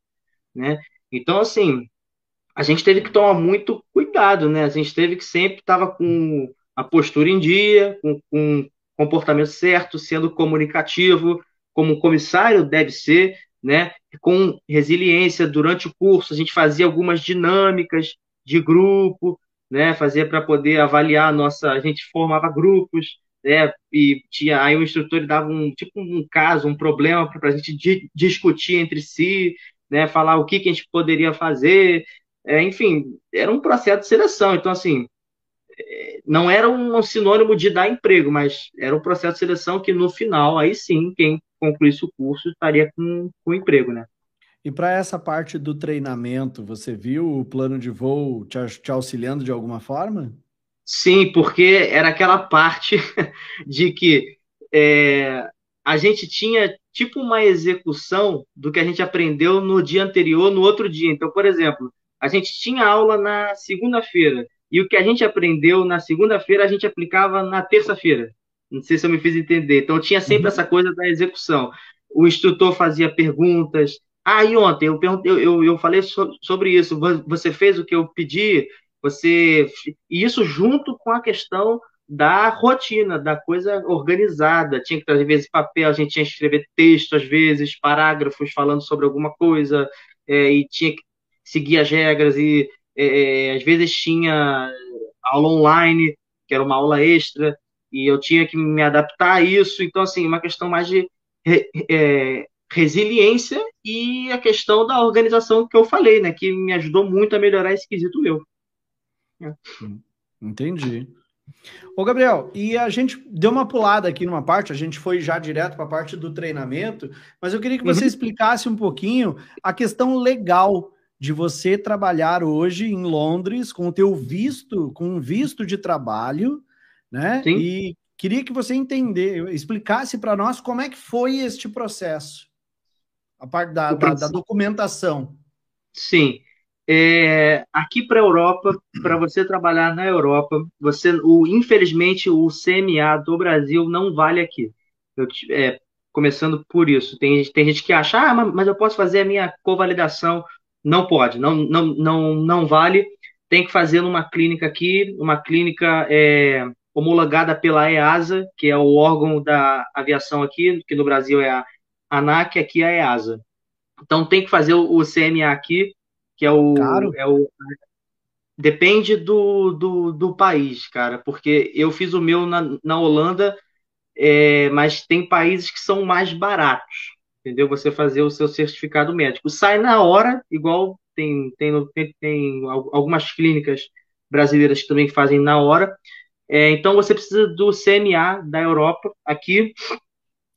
Né? Então, assim, a gente teve que tomar muito cuidado, né? A gente teve que sempre estar com a postura em dia, com, com comportamento certo, sendo comunicativo, como comissário deve ser, né? Com resiliência durante o curso, a gente fazia algumas dinâmicas de grupo, né? Fazia para poder avaliar a nossa, a gente formava grupos né? E tinha aí o instrutor dava um tipo um caso, um problema para a gente di discutir entre si, né? Falar o que, que a gente poderia fazer, é, enfim, era um processo de seleção. Então assim, não era um sinônimo de dar emprego, mas era um processo de seleção que no final, aí sim, quem concluísse o curso estaria com, com emprego, né? E para essa parte do treinamento, você viu o plano de voo te, te auxiliando de alguma forma? Sim, porque era aquela parte de que é, a gente tinha tipo uma execução do que a gente aprendeu no dia anterior, no outro dia. Então, por exemplo, a gente tinha aula na segunda-feira e o que a gente aprendeu na segunda-feira a gente aplicava na terça-feira. Não sei se eu me fiz entender. Então, tinha sempre uhum. essa coisa da execução. O instrutor fazia perguntas. Ah, e ontem eu, eu, eu, eu falei so, sobre isso. Você fez o que eu pedi? Você e isso junto com a questão da rotina, da coisa organizada. Tinha que trazer, às vezes, papel, a gente tinha que escrever texto, às vezes, parágrafos falando sobre alguma coisa, é, e tinha que seguir as regras, e é, é às vezes tinha aula online, que era uma aula extra, e eu tinha que me adaptar a isso. Então, assim, uma questão mais de é, resiliência e a questão da organização que eu falei, né, que me ajudou muito a melhorar esse quesito meu. Entendi. Ô, Gabriel, e a gente deu uma pulada aqui numa parte, a gente foi já direto para a parte do treinamento, mas eu queria que você uhum. explicasse um pouquinho a questão legal de você trabalhar hoje em Londres com o teu visto, com um visto de trabalho, né? Sim. E queria que você entender, explicasse para nós como é que foi este processo, a parte da, da, da documentação. Sim. É, aqui para a Europa, para você trabalhar na Europa, você, o, infelizmente, o CMA do Brasil não vale aqui. Eu, é, começando por isso. Tem, tem gente que acha, ah, mas eu posso fazer a minha convalidação. Não pode, não, não, não, não vale. Tem que fazer numa clínica aqui, uma clínica é, homologada pela EASA, que é o órgão da aviação aqui, que no Brasil é a ANAC, aqui é a EASA. Então tem que fazer o, CMA aqui que é o. Claro. É o depende do, do, do, país, cara, porque eu fiz o meu na, na Holanda, é, mas tem países que são mais baratos, entendeu? Você fazer o seu certificado médico. Sai na hora, igual tem, tem, tem, tem algumas clínicas brasileiras que também fazem na hora. É, então você precisa do CMA da Europa aqui.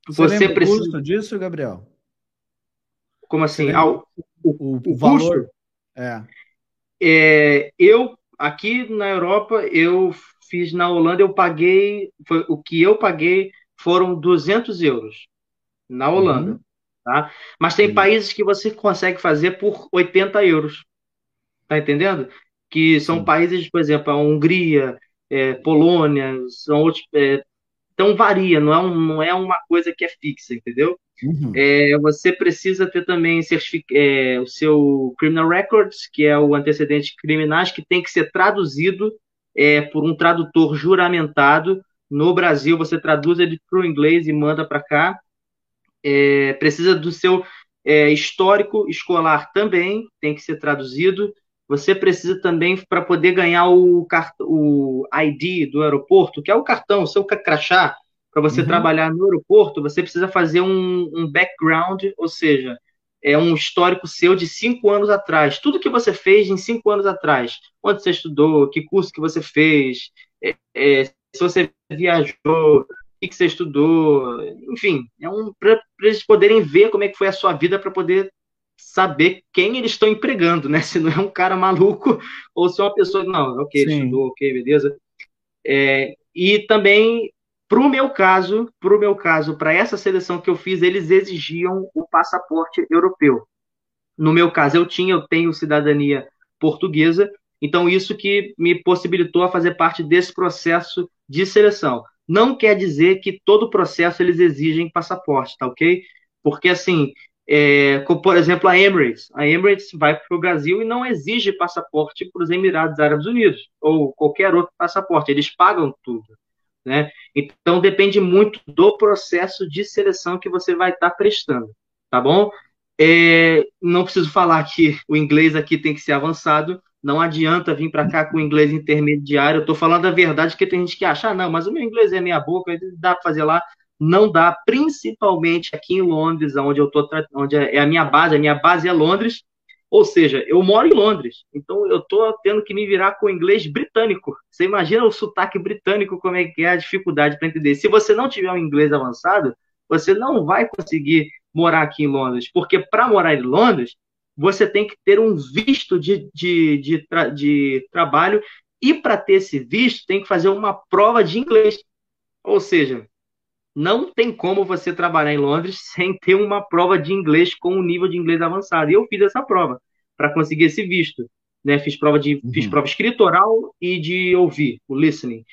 Você, você precisa o custo disso, Gabriel? Como assim? Ah, o, o, o, o valor? Custo? É. é. eu, aqui na Europa, eu fiz na Holanda, eu paguei, foi, o que eu paguei foram 200 euros na Holanda. Uhum. Tá? Mas tem uhum. países que você consegue fazer por 80 euros. Tá entendendo? Que são uhum. países, por exemplo, a Hungria, é, Polônia, são outros. É, então varia, não é, um, não é uma coisa que é fixa, entendeu? Uhum. É, você precisa ter também é, o seu criminal records, que é o antecedente criminais, que tem que ser traduzido é, por um tradutor juramentado. No Brasil, você traduz ele para o inglês e manda para cá. É, precisa do seu é, histórico escolar também, tem que ser traduzido. Você precisa também, para poder ganhar o, o ID do aeroporto, que é o cartão, o seu crachá, para você uhum. trabalhar no aeroporto, você precisa fazer um, um, background, ou seja, é um histórico seu de cinco anos atrás. Tudo que você fez em cinco anos atrás. Onde você estudou, que curso que você fez, é, é, se você viajou, que, que você estudou, enfim, é um para eles poderem ver como é que foi a sua vida para poder saber quem eles estão empregando, né? Se não é um cara maluco ou se é uma pessoa não, ok, Sim. estudou, ok, beleza. É, e também para o meu caso, para meu caso, para essa seleção que eu fiz, eles exigiam o passaporte europeu. No meu caso, eu tinha, eu tenho cidadania portuguesa, então isso que me possibilitou a fazer parte desse processo de seleção. Não quer dizer que todo processo eles exigem passaporte, tá ok? Porque assim, é, como, por exemplo, a Emirates. A Emirates vai para o Brasil e não exige passaporte para os Emirados Árabes Unidos ou qualquer outro passaporte. Eles pagam tudo. Né? Então depende muito do processo de seleção que você vai estar tá prestando, tá bom? É, não preciso falar que o inglês aqui tem que ser avançado. Não adianta vir para cá com inglês intermediário. Eu estou falando a verdade, porque tem gente que acha, ah, não, mas o meu inglês é meia boca, dá para fazer lá. Não dá, principalmente aqui em Londres, onde eu tô, onde é a minha base. A minha base é Londres, ou seja, eu moro em Londres, então eu estou tendo que me virar com inglês britânico. Você imagina o sotaque britânico, como é que é a dificuldade para entender. Se você não tiver um inglês avançado, você não vai conseguir morar aqui em Londres, porque para morar em Londres, você tem que ter um visto de, de, de, tra de trabalho, e para ter esse visto, tem que fazer uma prova de inglês. Ou seja, não tem como você trabalhar em Londres sem ter uma prova de inglês com um nível de inglês avançado. E eu fiz essa prova para conseguir esse visto. Né? Fiz prova de uhum. fiz prova escritoral e de ouvir, o listening.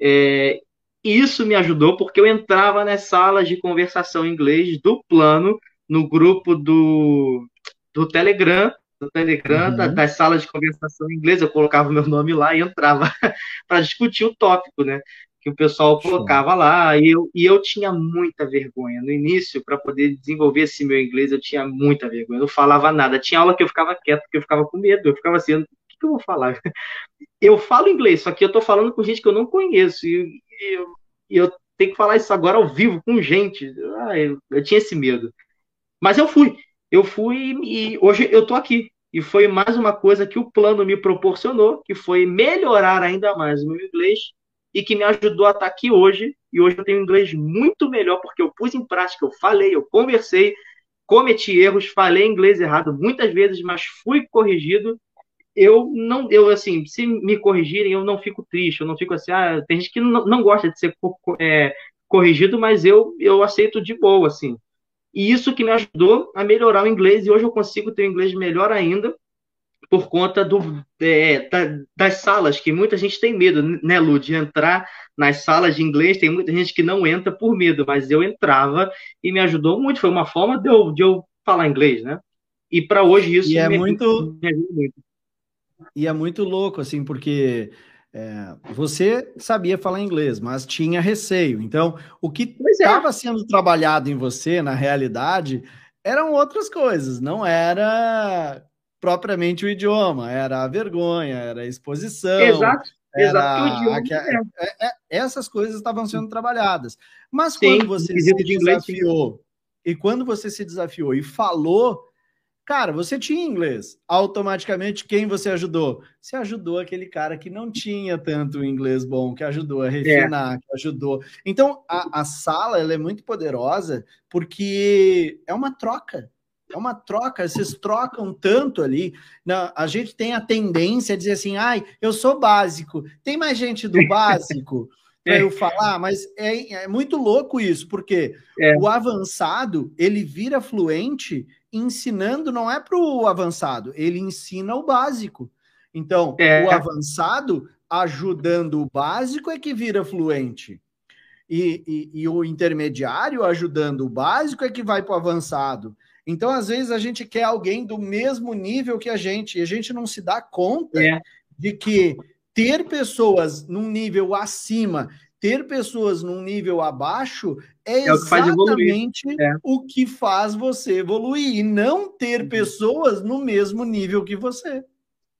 É, isso me ajudou porque eu entrava nas salas de conversação em inglês do plano, no grupo do, do Telegram, do Telegram, uhum. das salas de conversação em inglês, eu colocava o meu nome lá e entrava para discutir o tópico, né? que o pessoal colocava lá, e eu, e eu tinha muita vergonha. No início, para poder desenvolver esse meu inglês, eu tinha muita vergonha, eu não falava nada. Tinha aula que eu ficava quieto, porque eu ficava com medo, eu ficava assim, o que, que eu vou falar? Eu falo inglês, só que eu estou falando com gente que eu não conheço, e, eu, e eu tenho que falar isso agora ao vivo, com gente. Ah, eu, eu tinha esse medo. Mas eu fui, eu fui e hoje eu estou aqui. E foi mais uma coisa que o plano me proporcionou, que foi melhorar ainda mais o meu inglês e que me ajudou a estar aqui hoje. E hoje eu tenho inglês muito melhor porque eu pus em prática, eu falei, eu conversei, cometi erros, falei inglês errado muitas vezes, mas fui corrigido. Eu não, eu assim, se me corrigirem, eu não fico triste, eu não fico assim, ah, tem gente que não, não gosta de ser é, corrigido, mas eu, eu aceito de boa, assim. E isso que me ajudou a melhorar o inglês, e hoje eu consigo ter o inglês melhor ainda, por conta do, é, da, das salas, que muita gente tem medo, né, Lu, de entrar nas salas de inglês. Tem muita gente que não entra por medo, mas eu entrava e me ajudou muito. Foi uma forma de eu, de eu falar inglês, né? E para hoje isso e é me, muito, me ajuda muito. E é muito louco, assim, porque é, você sabia falar inglês, mas tinha receio. Então, o que estava é. sendo trabalhado em você, na realidade, eram outras coisas, não era propriamente o idioma, era a vergonha, era a exposição. Exato. Era, Exato. É, é, essas coisas estavam sendo trabalhadas. Mas Sim, quando você se desafiou, e quando você se desafiou e falou, cara, você tinha inglês. Automaticamente, quem você ajudou? Você ajudou aquele cara que não tinha tanto inglês bom, que ajudou a é. refinar, é. que ajudou. Então, a, a sala ela é muito poderosa porque é uma troca é uma troca, vocês trocam tanto ali. Não, a gente tem a tendência a dizer assim, ai, eu sou básico. Tem mais gente do básico para eu falar, mas é, é, muito louco isso, porque é. o avançado ele vira fluente ensinando, não é para o avançado, ele ensina o básico. Então, é. o avançado ajudando o básico é que vira fluente. E, e, e o intermediário ajudando o básico é que vai para o avançado. Então, às vezes, a gente quer alguém do mesmo nível que a gente, e a gente não se dá conta é. de que ter pessoas num nível acima, ter pessoas num nível abaixo é, é exatamente o que, é. o que faz você evoluir, e não ter uhum. pessoas no mesmo nível que você.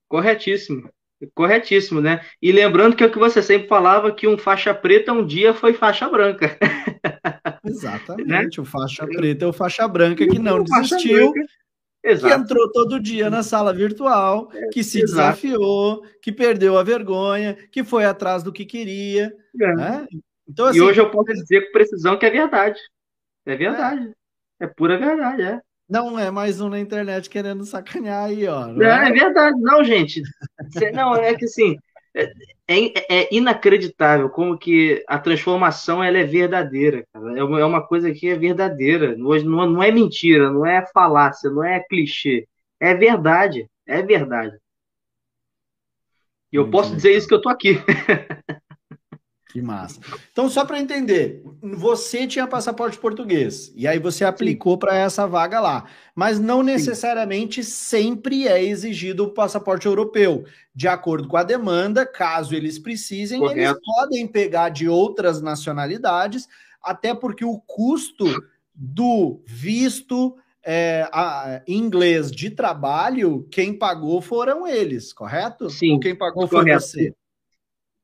Corretíssimo. Corretíssimo, né? E lembrando que é o que você sempre falava, que um faixa preta um dia foi faixa branca. Exatamente, né? o faixa preta é o faixa branca que não desistiu, que entrou todo dia na sala virtual, é, que se Exato. desafiou, que perdeu a vergonha, que foi atrás do que queria. É. Né? Então, assim, e hoje eu posso dizer com precisão que é verdade. É verdade. É, é pura verdade, é. Não é mais um na internet querendo sacanear aí, ó. Não é, é verdade, não, gente. Não, é que assim, é, é, é, inacreditável como que a transformação ela é verdadeira, cara. É, uma, é uma coisa que é verdadeira. Não, não é mentira, não é falácia, não é clichê. É verdade, é verdade. E eu posso dizer isso que eu tô aqui. Que massa. Então, só para entender, você tinha passaporte português e aí você aplicou para essa vaga lá, mas não necessariamente Sim. sempre é exigido o passaporte europeu. De acordo com a demanda, caso eles precisem, Correto. eles podem pegar de outras nacionalidades, até porque o custo do visto é, a, inglês de trabalho, quem pagou foram eles, correto? Sim. Ou quem pagou foi correto. você?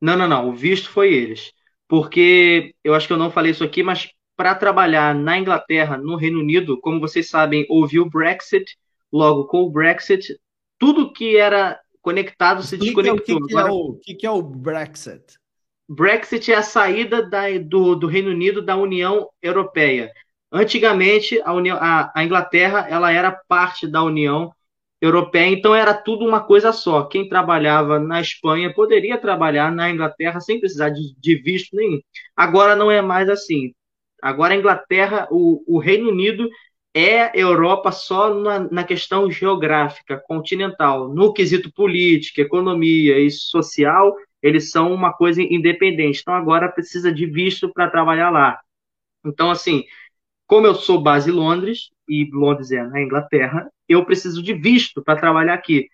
Não, não, não. O visto foi eles. Porque eu acho que eu não falei isso aqui, mas para trabalhar na Inglaterra, no Reino Unido, como vocês sabem, houve o Brexit. Logo, com o Brexit, tudo que era conectado se desconectou. O que, que, é o, que, que é o Brexit? Brexit é a saída da, do, do Reino Unido da União Europeia. Antigamente, a, União, a, a Inglaterra ela era parte da União europeia, então era tudo uma coisa só. Quem trabalhava na Espanha poderia trabalhar na Inglaterra sem precisar de, de visto nenhum. Agora não é mais assim. Agora a Inglaterra, o, o Reino Unido é Europa só na, na, questão geográfica, continental. No quesito política, economia e social, eles são uma coisa independente. Então agora precisa de visto para trabalhar lá. Então, assim, como eu sou base em Londres, e Londres é na Inglaterra, eu preciso de visto para trabalhar aqui.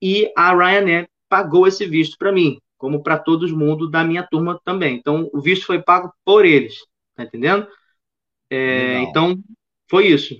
E a Ryanair pagou esse visto para mim, como para todo mundo da minha turma também. Então, o visto foi pago por eles, tá entendendo? É, então, foi isso.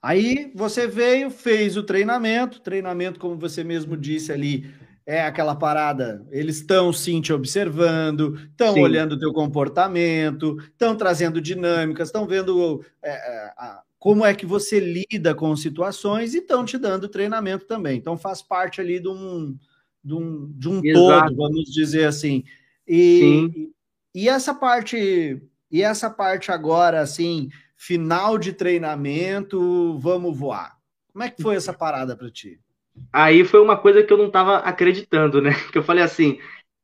Aí você veio, fez o treinamento, treinamento, como você mesmo disse ali, é aquela parada, eles estão sim te observando, estão olhando o teu comportamento, estão trazendo dinâmicas, estão vendo é, é, a, como é que você lida com situações e estão te dando treinamento também. Então faz parte ali de um, de um, de um todo, vamos dizer assim. E, Sim. e essa parte, e essa parte agora, assim, final de treinamento, vamos voar. Como é que foi essa parada para ti? Aí foi uma coisa que eu não estava acreditando, né? Que eu falei assim,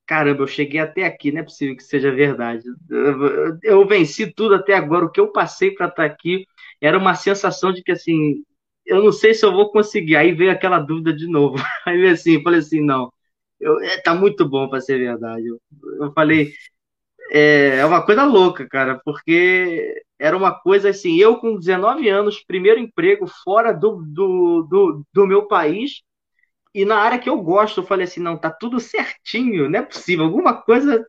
caramba, eu cheguei até aqui, não é possível que seja verdade. Eu, eu venci tudo até agora, o que eu passei para estar tá aqui era uma sensação de que assim, eu não sei se eu vou conseguir. Aí veio aquela dúvida de novo. Aí veio assim, falei assim, não, eu, é, tá muito bom para ser verdade. Eu, eu falei, é, é uma coisa louca, cara, porque era uma coisa assim, eu com 19 anos, primeiro emprego fora do, do, do, do meu país, e na área que eu gosto, eu falei assim, não, tá tudo certinho, não é possível, alguma coisa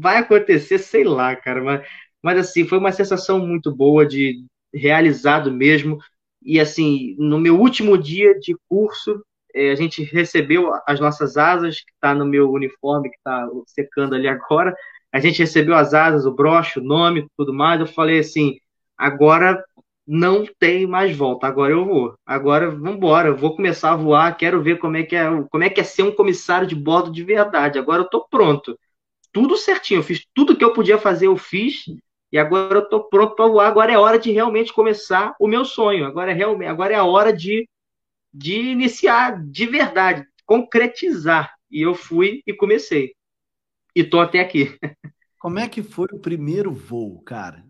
vai acontecer, sei lá, cara, mas, mas assim, foi uma sensação muito boa de realizado mesmo, e assim, no meu último dia de curso, é, a gente recebeu as nossas asas, que está no meu uniforme, que está secando ali agora, a gente recebeu as asas, o broche, o nome, tudo mais, eu falei assim, agora não tem mais volta. Agora eu vou. Agora vamos embora. Eu vou começar a voar. Quero ver como é que é, como é que é ser um comissário de bordo de verdade. Agora eu tô pronto. Tudo certinho. Eu fiz tudo que eu podia fazer, eu fiz. E agora eu tô pronto para voar. Agora é hora de realmente começar o meu sonho. Agora é realmente, agora é a hora de de iniciar de verdade, concretizar. E eu fui e comecei. E tô até aqui. Como é que foi o primeiro voo, cara?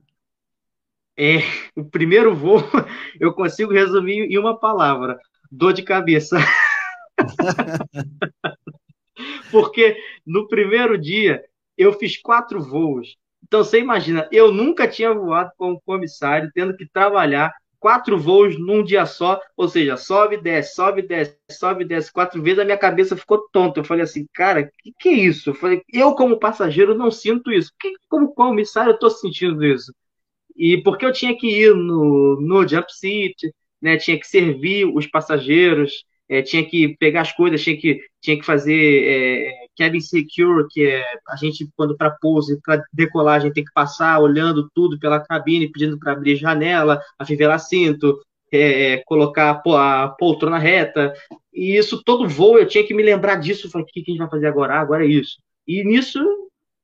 É, o primeiro voo eu consigo resumir em uma palavra: dor de cabeça. Porque no primeiro dia eu fiz quatro voos. Então você imagina, eu nunca tinha voado como comissário, tendo que trabalhar quatro voos num dia só, ou seja, sobe, desce, sobe, desce, sobe, desce quatro vezes, a minha cabeça ficou tonta. Eu falei assim, cara, o que, que é isso? Eu falei, eu como passageiro não sinto isso. Que, como comissário eu estou sentindo isso? E porque eu tinha que ir no, no jump seat, né, tinha que servir os passageiros, é, tinha que pegar as coisas, tinha que, tinha que fazer é, secure, que é a gente, quando para pouso, para decolagem, tem que passar olhando tudo pela cabine, pedindo para abrir janela, afivelar cinto, é, é colocar a poltrona reta. E isso, todo voo, eu tinha que me lembrar disso. Falei, o que a gente vai fazer agora? Ah, agora é isso. E nisso,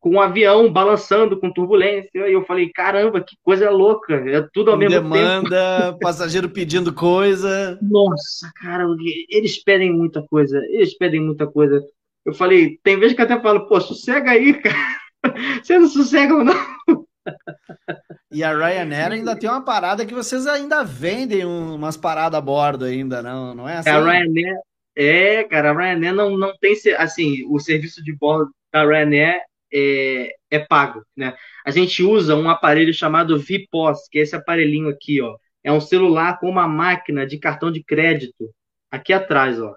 com um avião balançando com turbulência. E eu falei, caramba, que coisa louca. É tudo ao mesmo demanda, tempo. passageiro pedindo coisa. Nossa, cara, eles pedem muita coisa. Eles pedem muita coisa. Eu falei, tem vezes que eu até falo, pô, sossega aí, cara. Você não sossega ou não? E a Ryanair ainda tem uma parada que vocês ainda vendem umas paradas a bordo ainda, não, não é assim? A Ryanair, é, cara, a Ryanair não, não tem, assim, o serviço de bordo da Ryanair é, é pago, né? A gente usa um aparelho chamado VPOS, que é esse aparelhinho aqui, ó. É um celular com uma máquina de cartão de crédito aqui atrás, ó.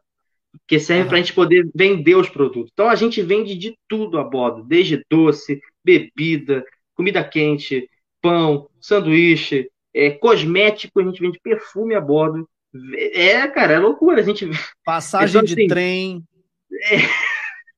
Que serve para a gente poder vender os produtos. Então a gente vende de tudo a bordo, desde doce, bebida, comida quente, pão, sanduíche, é, cosmético, a gente vende perfume a bordo. É, cara, é loucura. A gente passagem então, de assim, trem. É,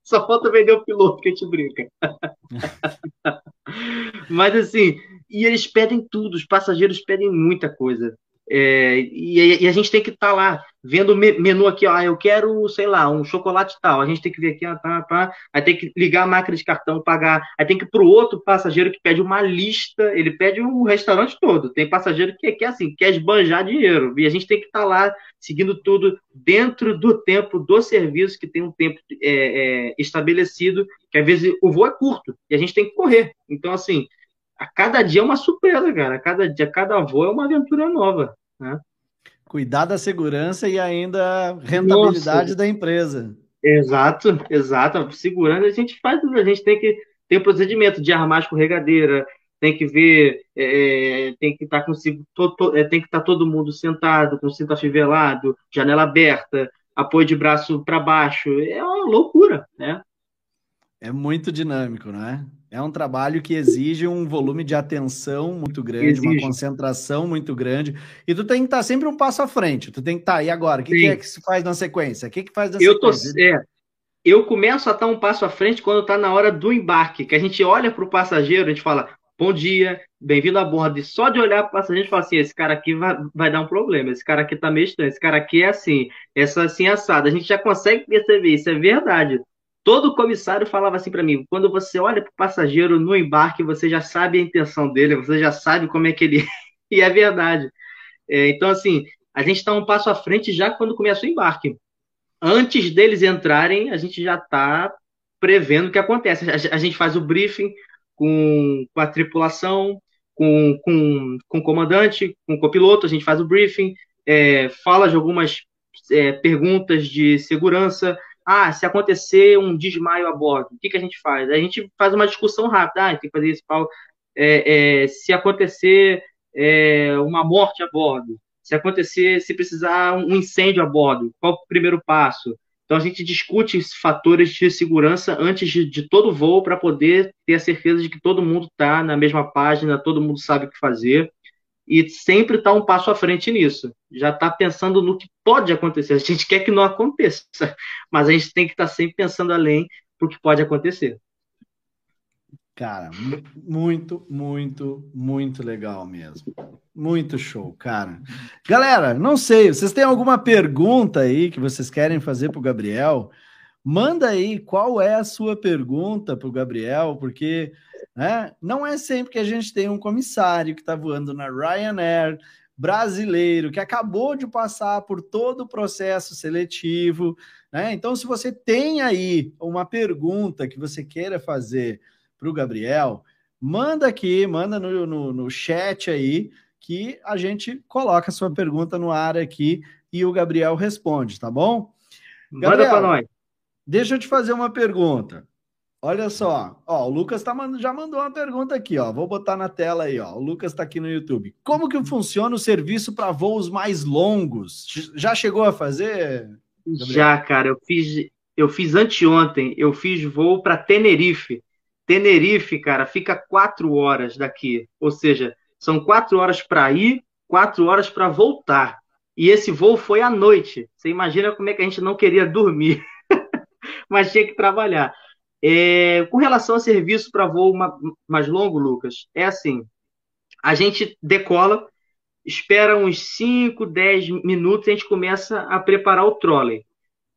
só falta vender o piloto que a gente brinca. Mas assim, e eles pedem tudo, os passageiros pedem muita coisa. É, e, e, a gente tem que estar tá lá vendo o menu aqui, ó, eu quero, sei lá, um chocolate tal. A gente tem que ver aqui, ó, tá, tá. Aí tem que ligar a máquina de cartão, pagar. Aí tem que ir para o outro passageiro que pede uma lista, ele pede o restaurante todo. Tem passageiro que quer assim, quer esbanjar dinheiro. E a gente tem que estar tá lá seguindo tudo dentro do tempo do serviço, que tem um tempo é, é, estabelecido, que às vezes o voo é curto e a gente tem que correr. Então, assim, a cada dia é uma surpresa, cara. A cada dia, cada voo é uma aventura nova, né? Cuidar da segurança e ainda rentabilidade Nossa. da empresa. Exato, exato. Segurança a gente faz, a gente tem que ter o procedimento de armar a escorregadeira, tem que ver, é, é tem que estar tá consigo, é, tem que estar tá todo mundo sentado, com cinto afivelado, janela aberta, apoio de braço para baixo. É uma loucura, né? É muito dinâmico, não é? É um trabalho que exige um volume de atenção muito grande, exige. uma concentração muito grande. E tu tem que estar sempre um passo à frente. Tu tem que estar, e agora? O que, que, é que se faz na sequência? O que, que faz na eu sequência? Tô, é, eu começo a estar um passo à frente quando está na hora do embarque, que a gente olha para o passageiro, a gente fala, bom dia, bem-vindo a bordo. E só de olhar para o passageiro, a gente fala assim, esse cara aqui vai, vai dar um problema, esse cara aqui está meio estranho, esse cara aqui é assim, essa assim assada. A gente já consegue perceber, isso é verdade. Todo comissário falava assim para mim: quando você olha para o passageiro no embarque, você já sabe a intenção dele, você já sabe como é que ele. e é verdade. É, então, assim, a gente está um passo à frente já quando começa o embarque. Antes deles entrarem, a gente já está prevendo o que acontece. A, gente faz o briefing com, com a tripulação, com, com, com o comandante, com o copiloto, a gente faz o briefing, é, fala de algumas é, perguntas de segurança. Ah, se acontecer um desmaio a bordo, o que, que a gente faz? A gente faz uma discussão rápida. Ah, tem que fazer isso. É, é, se acontecer é, uma morte a bordo, se acontecer, se precisar um incêndio a bordo, qual o primeiro passo? Então a gente discute fatores de segurança antes de, de todo voo para poder ter a certeza de que todo mundo está na mesma página, todo mundo sabe o que fazer e sempre está um passo à frente nisso. Já está pensando no que pode acontecer. A gente quer que não aconteça, mas a gente tem que estar tá sempre pensando além do que pode acontecer. Cara, muito, muito, muito legal mesmo. Muito show, cara. Galera, não sei, vocês têm alguma pergunta aí que vocês querem fazer para o Gabriel? Manda aí qual é a sua pergunta para o Gabriel, porque né, não é sempre que a gente tem um comissário que está voando na Ryanair brasileiro, que acabou de passar por todo o processo seletivo. Né? Então, se você tem aí uma pergunta que você queira fazer para o Gabriel, manda aqui, manda no, no, no chat aí, que a gente coloca a sua pergunta no ar aqui e o Gabriel responde, tá bom? Gabriel, manda para nós. Deixa eu te fazer uma pergunta. Olha só, ó, o Lucas tá, já mandou uma pergunta aqui, ó. Vou botar na tela aí, ó. O Lucas está aqui no YouTube. Como que funciona o serviço para voos mais longos? Já chegou a fazer? Gabriel? Já, cara. Eu fiz, eu fiz anteontem. Eu fiz voo para Tenerife. Tenerife, cara, fica quatro horas daqui. Ou seja, são quatro horas para ir, quatro horas para voltar. E esse voo foi à noite. Você imagina como é que a gente não queria dormir, mas tinha que trabalhar. É, com relação a serviço para voo mais longo, Lucas, é assim: a gente decola, espera uns 5, 10 minutos, a gente começa a preparar o trolley.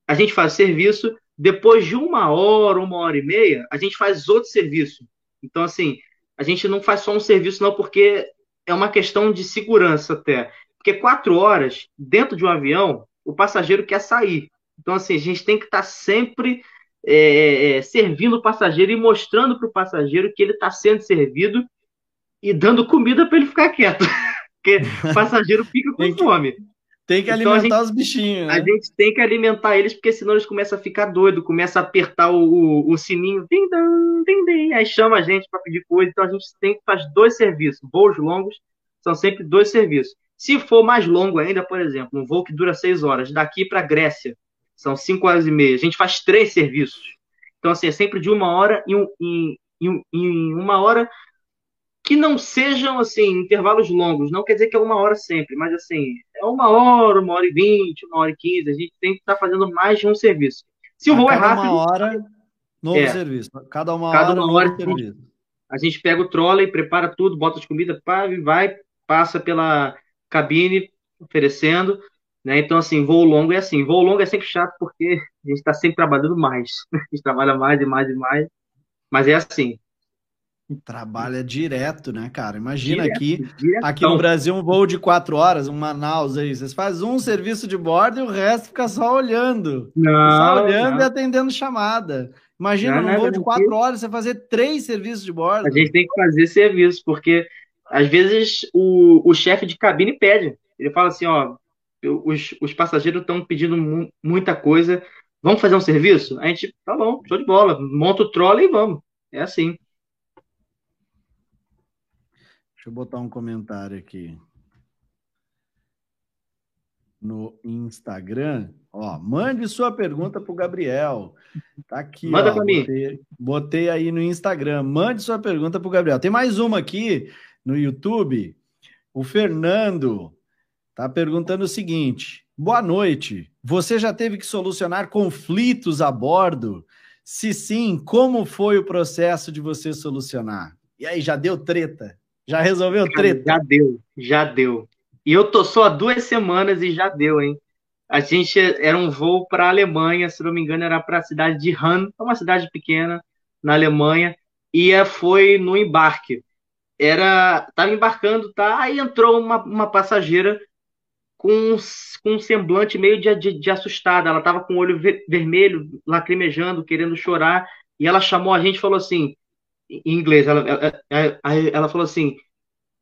A gente faz serviço, depois de uma hora, uma hora e meia, a gente faz outro serviço. Então, assim, a gente não faz só um serviço, não, porque é uma questão de segurança até. Porque quatro horas, dentro de um avião, o passageiro quer sair. Então, assim, a gente tem que estar tá sempre é, é, servindo o passageiro e mostrando para o passageiro que ele está sendo servido e dando comida para ele ficar quieto. Porque o passageiro fica com fome. Tem que então, alimentar gente, os bichinhos. Né? A gente tem que alimentar eles, porque senão eles começam a ficar doido, começa a apertar o, o, o sininho, din, din, din, aí chama a gente para pedir coisa. Então a gente tem que fazer dois serviços. Voos longos são sempre dois serviços. Se for mais longo ainda, por exemplo, um voo que dura seis horas, daqui para Grécia, são cinco horas e meia, a gente faz três serviços. Então, assim, é sempre de uma hora em, em, em, em uma hora que não sejam assim intervalos longos. Não quer dizer que é uma hora sempre, mas assim é uma hora, uma hora e vinte, uma hora e quinze. A gente tem que estar tá fazendo mais de um serviço. Se o voo é rápido, uma hora novo é, serviço. Cada uma cada hora, uma hora serviço. A gente pega o trolley, prepara tudo, bota as comidas, pá, vai, passa pela cabine oferecendo. Né? Então, assim, voo longo é assim. Voo longo é sempre chato porque a gente está sempre trabalhando mais. A gente trabalha mais e mais e mais. Mas é assim. Trabalha direto, né, cara? Imagina direto, aqui, diretão. aqui no Brasil, um voo de quatro horas, um Manaus aí. Vocês fazem um serviço de bordo e o resto fica só olhando. Não, só olhando não. e atendendo chamada. Imagina não, num voo de quatro horas você fazer três serviços de bordo. A gente tem que fazer serviço, porque às vezes o, o chefe de cabine pede. Ele fala assim: ó, os, os passageiros estão pedindo mu muita coisa. Vamos fazer um serviço? A gente, tá bom, show de bola. Monta o trolley e vamos. É assim. Deixa eu botar um comentário aqui. No Instagram, ó, mande sua pergunta para o Gabriel. Tá aqui, Manda para mim. Botei, botei aí no Instagram. Mande sua pergunta para o Gabriel. Tem mais uma aqui no YouTube. O Fernando tá perguntando o seguinte: Boa noite. Você já teve que solucionar conflitos a bordo? Se sim, como foi o processo de você solucionar? E aí, já deu treta? Já resolveu treta? Já deu, já deu. E eu tô só há duas semanas e já deu, hein? a gente era um voo para a Alemanha, se não me engano, era para a cidade de Han, é uma cidade pequena na Alemanha, e foi no embarque. Era, tava embarcando, tá? Aí entrou uma, uma passageira com, com um semblante meio de, de, de assustada. Ela estava com o olho ver, vermelho, lacrimejando, querendo chorar. E ela chamou a gente e falou assim, em inglês, ela, ela, ela, falou assim: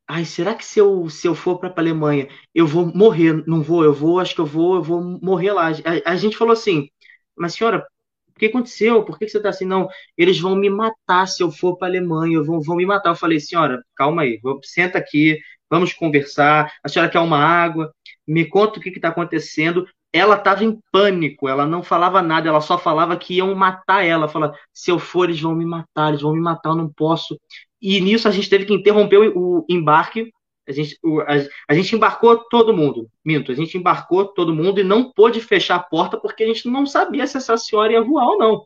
Ai, será que se eu, se eu for para a Alemanha, eu vou morrer? Não vou, eu vou, acho que eu vou, eu vou morrer lá. A, a gente falou assim, mas senhora, o que aconteceu? Por que você está assim? Não, eles vão me matar se eu for para a Alemanha, vão, vão me matar. Eu falei, senhora, calma aí, vou, senta aqui, vamos conversar. A senhora quer uma água? Me conta o que está acontecendo. Ela estava em pânico, ela não falava nada, ela só falava que iam matar ela. Fala, se eu for, eles vão me matar, eles vão me matar, eu não posso. E nisso a gente teve que interromper o, embarque. A gente, a, a, gente embarcou todo mundo. Minto, a gente embarcou todo mundo e não pôde fechar a porta porque a gente não sabia se essa senhora ia voar ou não.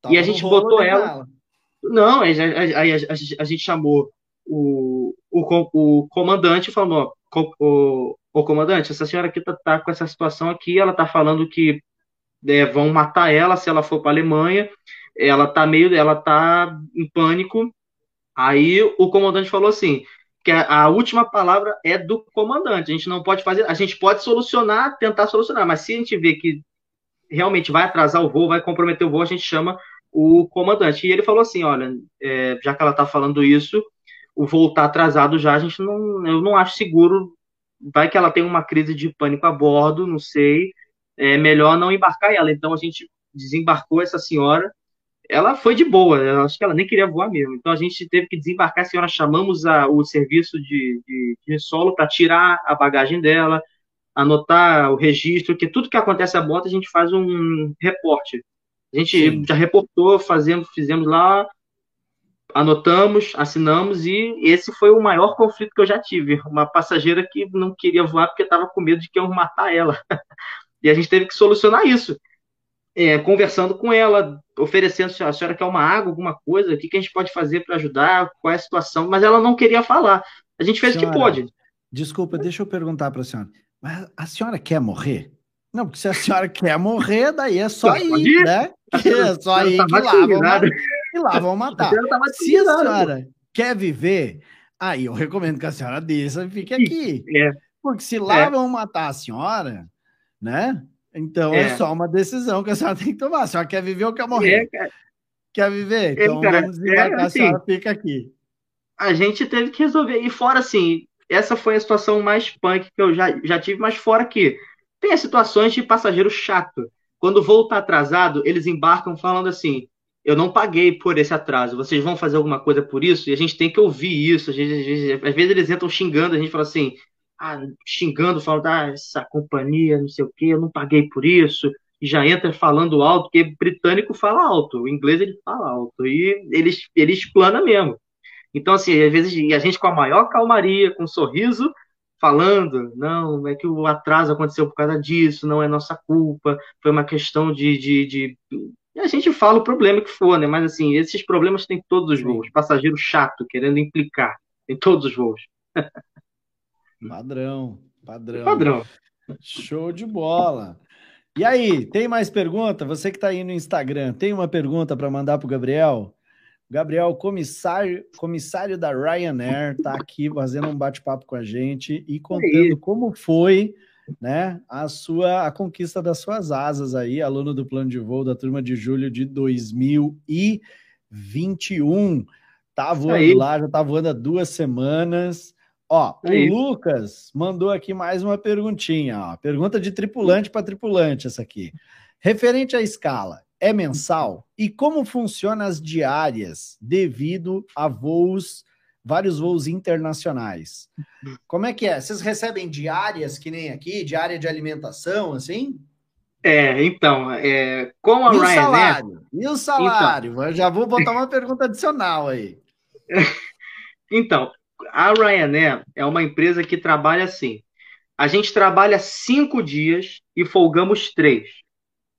Tava e a gente botou ela. Não, aí a, a, a, gente chamou o, o, o comandante e falou: o, o comandante, essa senhora aqui tá, tá, com essa situação aqui, ela tá falando que é, vão matar ela se ela for para Alemanha. Ela tá meio, ela tá em pânico Aí o comandante falou assim: que a, última palavra é do comandante. A gente não pode fazer, a gente pode solucionar, tentar solucionar, mas se a gente vê que realmente vai atrasar o voo, vai comprometer o voo, a gente chama o comandante. E ele falou assim: olha, é, já que ela está falando isso, o está atrasado já, a gente não, eu não acho seguro. Vai que ela tem uma crise de pânico a bordo, não sei. É melhor não embarcar ela. Então a gente desembarcou essa senhora ela foi de boa, eu acho que ela nem queria voar mesmo. Então a gente teve que desembarcar, a senhora chamamos a, o serviço de, de, de solo para tirar a bagagem dela, anotar o registro, que tudo que acontece a bordo a gente faz um reporte. A gente Sim. já reportou, fazendo, fizemos lá, anotamos, assinamos e esse foi o maior conflito que eu já tive. Uma passageira que não queria voar porque estava com medo de que eu matar ela. e a gente teve que solucionar isso é, conversando com ela, oferecendo a senhora quer uma água, alguma coisa, o que, que a gente pode fazer para ajudar, qual é a situação, mas ela não queria falar. A gente fez o que pôde. Desculpa, deixa eu perguntar para a senhora. Mas a senhora quer morrer? Não, porque se a senhora quer morrer, daí é só ir, ir, né? É só ir tá que lá, e lá vão matar. Tá se a senhora quer viver, aí eu recomendo que a senhora desça e fique aqui. É. Porque se lá é. vão matar a senhora, né? Então é. é. só uma decisão que a senhora tem que tomar. A senhora quer viver ou quer morrer? É, quer viver? É, então cara, vamos desembarcar, é, assim, a senhora fica aqui. A gente teve que resolver. E fora assim, essa foi a situação mais punk que eu já, já tive, mas fora que tem as situações de passageiro chato. Quando o voo está atrasado, eles embarcam falando assim: eu não paguei por esse atraso, vocês vão fazer alguma coisa por isso? E a gente tem que ouvir isso. Às vezes, às vezes, eles entram xingando, a gente fala assim: ah, xingando, falando, ah, essa companhia, não sei o quê, eu não paguei por isso, e já entra falando alto, porque britânico fala alto, o inglês ele fala alto, e ele, ele explana mesmo. Então, assim, às vezes a gente com a maior calmaria, com um sorriso, falando, não, é que o atraso aconteceu por causa disso, não é nossa culpa, foi uma questão de, de, de... a gente fala o problema que for, né? Mas assim, esses problemas tem todos os voos. Passageiro chato, querendo implicar, em todos os voos. Padrão, padrão. Padrão. Show de bola. E aí, tem mais pergunta? Você que está aí no Instagram, tem uma pergunta para mandar para o Gabriel? Gabriel, comissário, comissário da Ryanair, está aqui fazendo um bate-papo com a gente e contando como foi né, a sua a conquista das suas asas aí, aluno do plano de voo da turma de julho de 2021. Tá voando lá, já tá voando há duas semanas. Ó, o Lucas mandou aqui mais uma perguntinha, ó. Pergunta de tripulante para tripulante essa aqui. Referente à escala, é mensal? E como funciona as diárias devido a voos, vários voos internacionais? Como é que é? Vocês recebem diárias que nem aqui, diária de alimentação, assim? É, então, é, com a e Ryanair... O salário? E o salário? Então... Já vou botar uma pergunta adicional aí. Então, a Ryanair é uma empresa que trabalha assim. A gente trabalha cinco dias e folgamos três,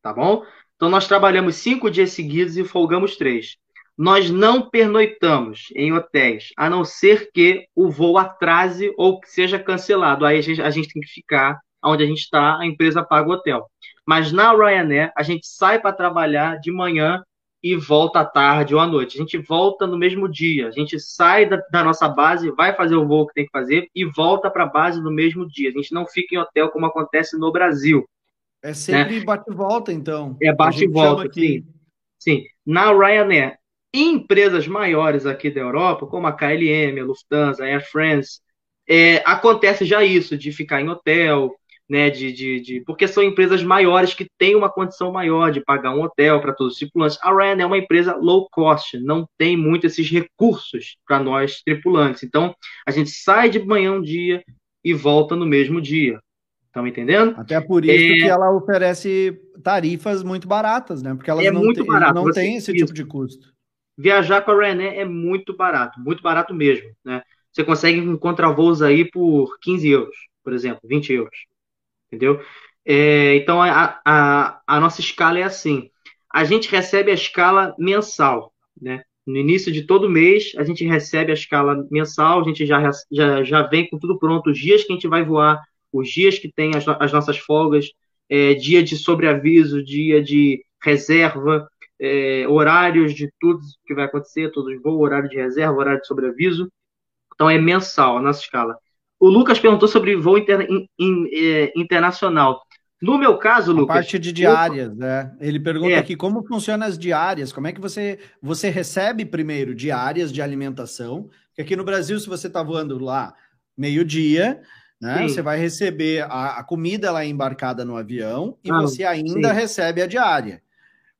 tá bom? Então nós trabalhamos cinco dias seguidos e folgamos três. Nós não pernoitamos em hotéis, a não ser que o voo atrase ou que seja cancelado. Aí a gente, a gente tem que ficar onde a gente está, a empresa paga o hotel. Mas na Ryanair, a gente sai para trabalhar de manhã e volta à tarde ou à noite. A gente volta no mesmo dia. A gente sai da, da nossa base, vai fazer o voo que tem que fazer e volta para a base no mesmo dia. A gente não fica em hotel como acontece no Brasil. É sempre né? bate e volta, então. É bate e volta, sim. Sim. Na Ryanair, empresas maiores aqui da Europa, como a KLM, a Lufthansa, a Air France, é, acontece já isso, de ficar em hotel, né, de, de, de, porque são empresas maiores que têm uma condição maior de pagar um hotel para todos os tripulantes. A Ryanair é uma empresa low cost, não tem muito esses recursos para nós tripulantes. Então, a gente sai de manhã um dia e volta no mesmo dia. Estão entendendo? Até por isso é... que ela oferece tarifas muito baratas, né? Porque elas é não, muito barato. não têm esse tipo de custo. Viajar com a Ryanair é muito barato, muito barato mesmo, né? Você consegue encontrar voos aí por 15 euros, por exemplo, 20 euros entendeu? É, então, a, a, a nossa escala é assim. A gente recebe a escala mensal, né? No início de todo mês, a gente recebe a escala mensal, a gente já, já, já vem com tudo pronto, os dias que a gente vai voar, os dias que tem as, as nossas folgas, é, dia de sobreaviso, dia de reserva, é, horários de tudo que vai acontecer, todos os voos, horário de reserva, horário de sobreaviso. Então é mensal a nossa escala. O Lucas perguntou sobre voo inter, in, in, é, internacional. No meu caso, a Lucas. parte de diárias, eu... né? Ele pergunta é. aqui como funcionam as diárias, como é que você, você recebe primeiro diárias de alimentação, que aqui no Brasil, se você está voando lá meio-dia, né? Você vai receber a, a, comida lá embarcada no avião e ah, você ainda sim. recebe a diária.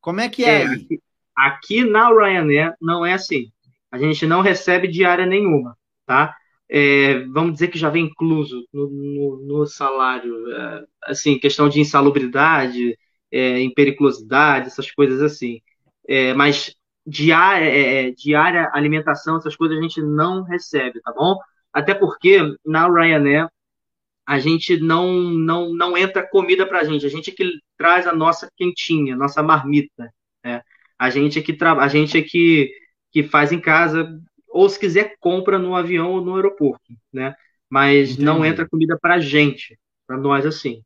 Como é que é? é aqui, aqui na Ryanair não é assim. A gente não recebe diária nenhuma, tá? é, vamos dizer que já vem incluso no, no, no salário, é, assim, questão de insalubridade, é, em periculosidade, essas coisas assim. É, mas diária, é, é, diária, alimentação, essas coisas a gente não recebe, tá bom? Até porque na Ryanair a gente não, não, não entra comida para a gente, a gente é que traz a nossa quentinha, nossa marmita, né? A gente é que, a gente é que, que faz em casa ou se quiser compra no avião ou no aeroporto, né? Mas Entendi. não entra comida para gente, para nós assim,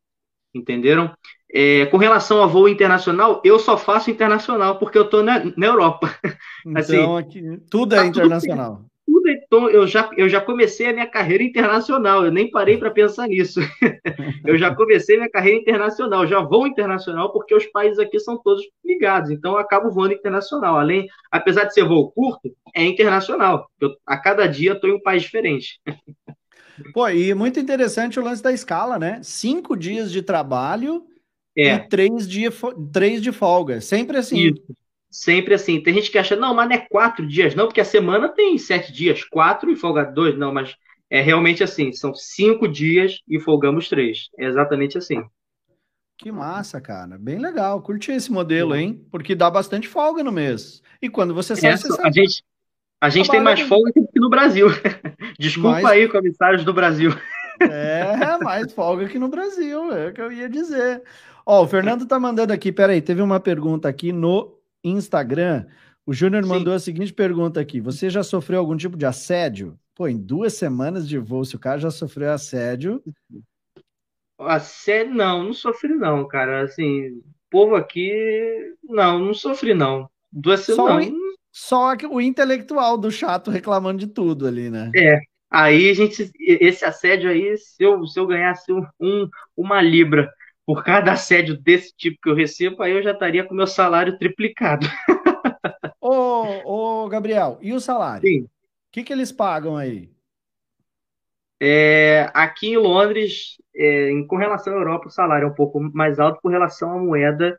entenderam? É, com relação a voo internacional, eu só faço internacional porque eu estou na, na, Europa. Assim, então, aqui, tudo é tá internacional. Tudo então eu já, eu já comecei a minha carreira internacional, eu nem parei para pensar nisso. eu já comecei minha carreira internacional, já vou internacional porque os países aqui são todos ligados, então eu acabo voando internacional. Além, apesar de ser voo curto, é internacional. Eu, a cada dia estou em um país diferente. Pô, e muito interessante o lance da escala, né? Cinco dias de trabalho é. e três, dia, três de folga. Sempre assim. Isso. Sempre assim. Tem gente que acha, não, mas não é quatro dias, não, porque a semana tem sete dias, quatro e folga dois, não, mas é realmente assim, são cinco dias e folgamos três. É exatamente assim. Que massa, cara. Bem legal. Curti esse modelo, hein? Porque dá bastante folga no mês. E quando você sai, Essa, você A gente, a gente tem mais folga que no Brasil. Desculpa mais... aí, comissários do Brasil. É, mais folga que no Brasil, é o que eu ia dizer. Ó, o Fernando tá mandando aqui, peraí, teve uma pergunta aqui no Instagram, o Júnior mandou a seguinte pergunta aqui: Você já sofreu algum tipo de assédio? Pô, em duas semanas de voo, se o cara já sofreu assédio. Assédio, não, não sofri, não, cara. Assim, povo aqui, não, não sofri, não. Duas semanas. Só, só o intelectual do chato reclamando de tudo ali, né? É. Aí a gente, esse assédio aí, se eu, se eu ganhasse um uma libra por cada assédio desse tipo que eu recebo, aí eu já estaria com meu salário triplicado. ô, ô, Gabriel, e o salário? Sim. O que, que eles pagam aí? É, aqui em Londres, é, em, com relação à Europa, o salário é um pouco mais alto por relação à moeda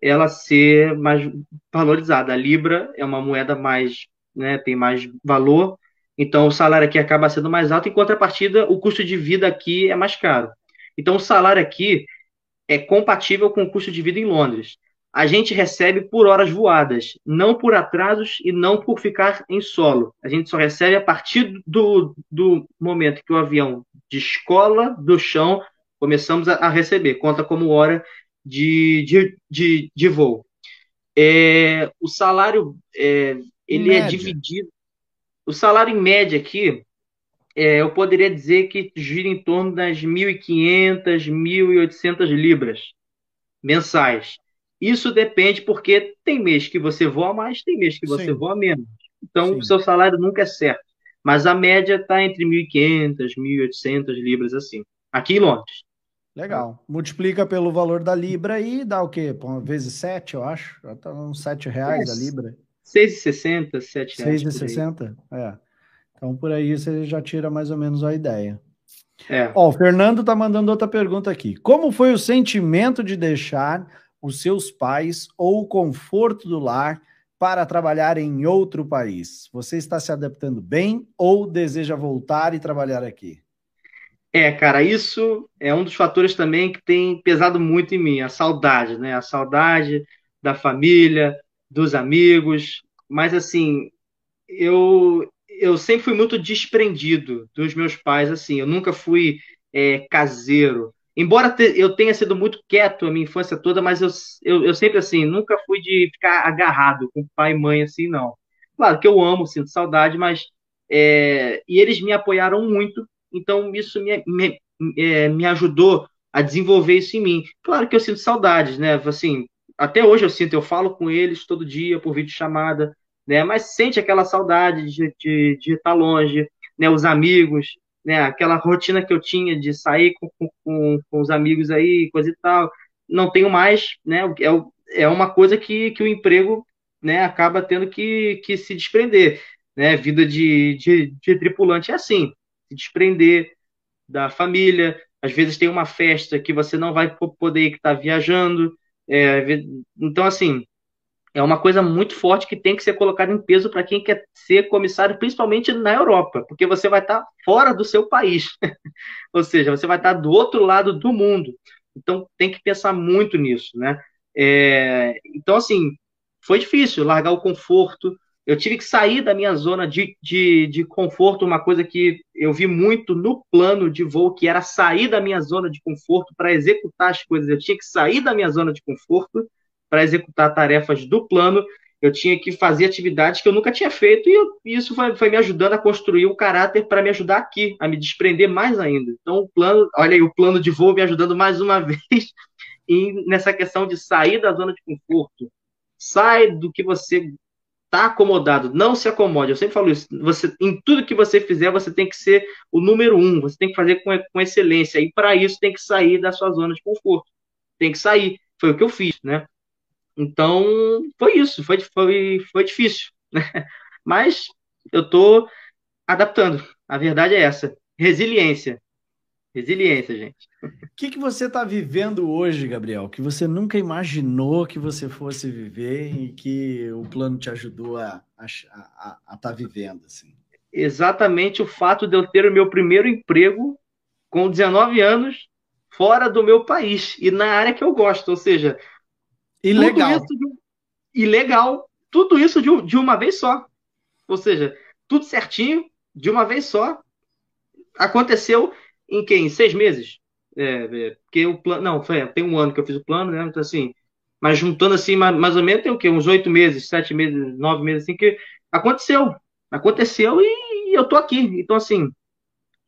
ela ser mais valorizada. A Libra é uma moeda mais, né, tem mais valor, então o salário aqui acaba sendo mais alto, em contrapartida, o custo de vida aqui é mais caro. Então o salário aqui é compatível com o custo de vida em Londres. A gente recebe por horas voadas, não por atrasos e não por ficar em solo. A gente só recebe a partir do, do momento que o avião descola do chão, começamos a, a receber. Conta como hora de, de, de, de voo. É, o salário é, ele é dividido. O salário em média aqui é, eu poderia dizer que gira em torno das 1.500, 1.800 libras mensais. Isso depende porque tem mês que você voa mais, tem mês que você Sim. voa menos. Então, o seu salário nunca é certo. Mas a média está entre 1.500, 1.800 libras, assim. Aqui em Londres. Legal. Multiplica pelo valor da libra e dá o quê? Vezes 7, eu acho. Já tá uns 7 reais é, a libra. 6,60, 7 reais. 6,60? É. Então, por aí você já tira mais ou menos a ideia. É. Ó, o Fernando tá mandando outra pergunta aqui. Como foi o sentimento de deixar os seus pais ou o conforto do lar para trabalhar em outro país? Você está se adaptando bem ou deseja voltar e trabalhar aqui? É, cara, isso é um dos fatores também que tem pesado muito em mim, a saudade, né? A saudade da família, dos amigos, mas assim, eu eu sempre fui muito desprendido dos meus pais, assim, eu nunca fui é, caseiro. Embora eu tenha sido muito quieto a minha infância toda, mas eu, eu, eu, sempre, assim, nunca fui de ficar agarrado com pai e mãe, assim, não. Claro que eu amo, sinto saudade, mas... É, e eles me apoiaram muito, então isso me, me, é, me ajudou a desenvolver isso em mim. Claro que eu sinto saudades, né? Assim, até hoje eu sinto, eu falo com eles todo dia por vídeo chamada, né? Mas sente aquela saudade de, de, de estar longe, né? Os amigos, né? Aquela rotina que eu tinha de sair com, com, com os amigos aí, coisa e tal, não tenho mais, né? É, é uma coisa que, que o emprego, né? Acaba tendo que, que se desprender, né? Vida de, de, de tripulante é assim, se desprender da família. Às vezes tem uma festa que você não vai poder estar viajando. É, então, assim, é uma coisa muito forte que tem que ser colocada em peso para quem quer ser comissário, principalmente na Europa, porque você vai estar fora do seu país, ou seja, você vai estar do outro lado do mundo. Então tem que pensar muito nisso, né? É, então assim foi difícil largar o conforto. Eu tive que sair da minha zona de, de, de conforto, uma coisa que eu vi muito no plano de voo, que era sair da minha zona de conforto para executar as coisas. Eu tinha que sair da minha zona de conforto para executar tarefas do plano, eu tinha que fazer atividades que eu nunca tinha feito, e, eu, isso foi, foi, me ajudando a construir um caráter para me ajudar aqui, a me desprender mais ainda. Então, o plano, olha aí, o plano de voo me ajudando mais uma vez em, nessa questão de sair da zona de conforto. Sai do que você está acomodado, não se acomode. Eu sempre falo isso. Você, em tudo que você fizer, você tem que ser o número um, você tem que fazer com, com excelência. E para isso tem que sair da sua zona de conforto. Tem que sair. Foi o que eu fiz, né? Então, foi isso, foi, foi, foi difícil. Né? Mas eu estou adaptando. A verdade é essa. Resiliência. Resiliência, gente. O que, que você está vivendo hoje, Gabriel? Que você nunca imaginou que você fosse viver e que o plano te ajudou a estar tá vivendo? Assim? Exatamente o fato de eu ter o meu primeiro emprego com 19 anos fora do meu país e na área que eu gosto. Ou seja, Ilegal. Tudo isso de, ilegal. Tudo isso de, de uma vez só. Ou seja, tudo certinho, de uma vez só. Aconteceu em quem? Seis meses? É, é, porque o plano. Não, foi, tem um ano que eu fiz o plano, né? Então, assim. Mas juntando assim, mais, mais ou menos, tem o quê? Uns oito meses, sete meses, nove meses, assim, que aconteceu. Aconteceu e, e eu tô aqui. Então, assim,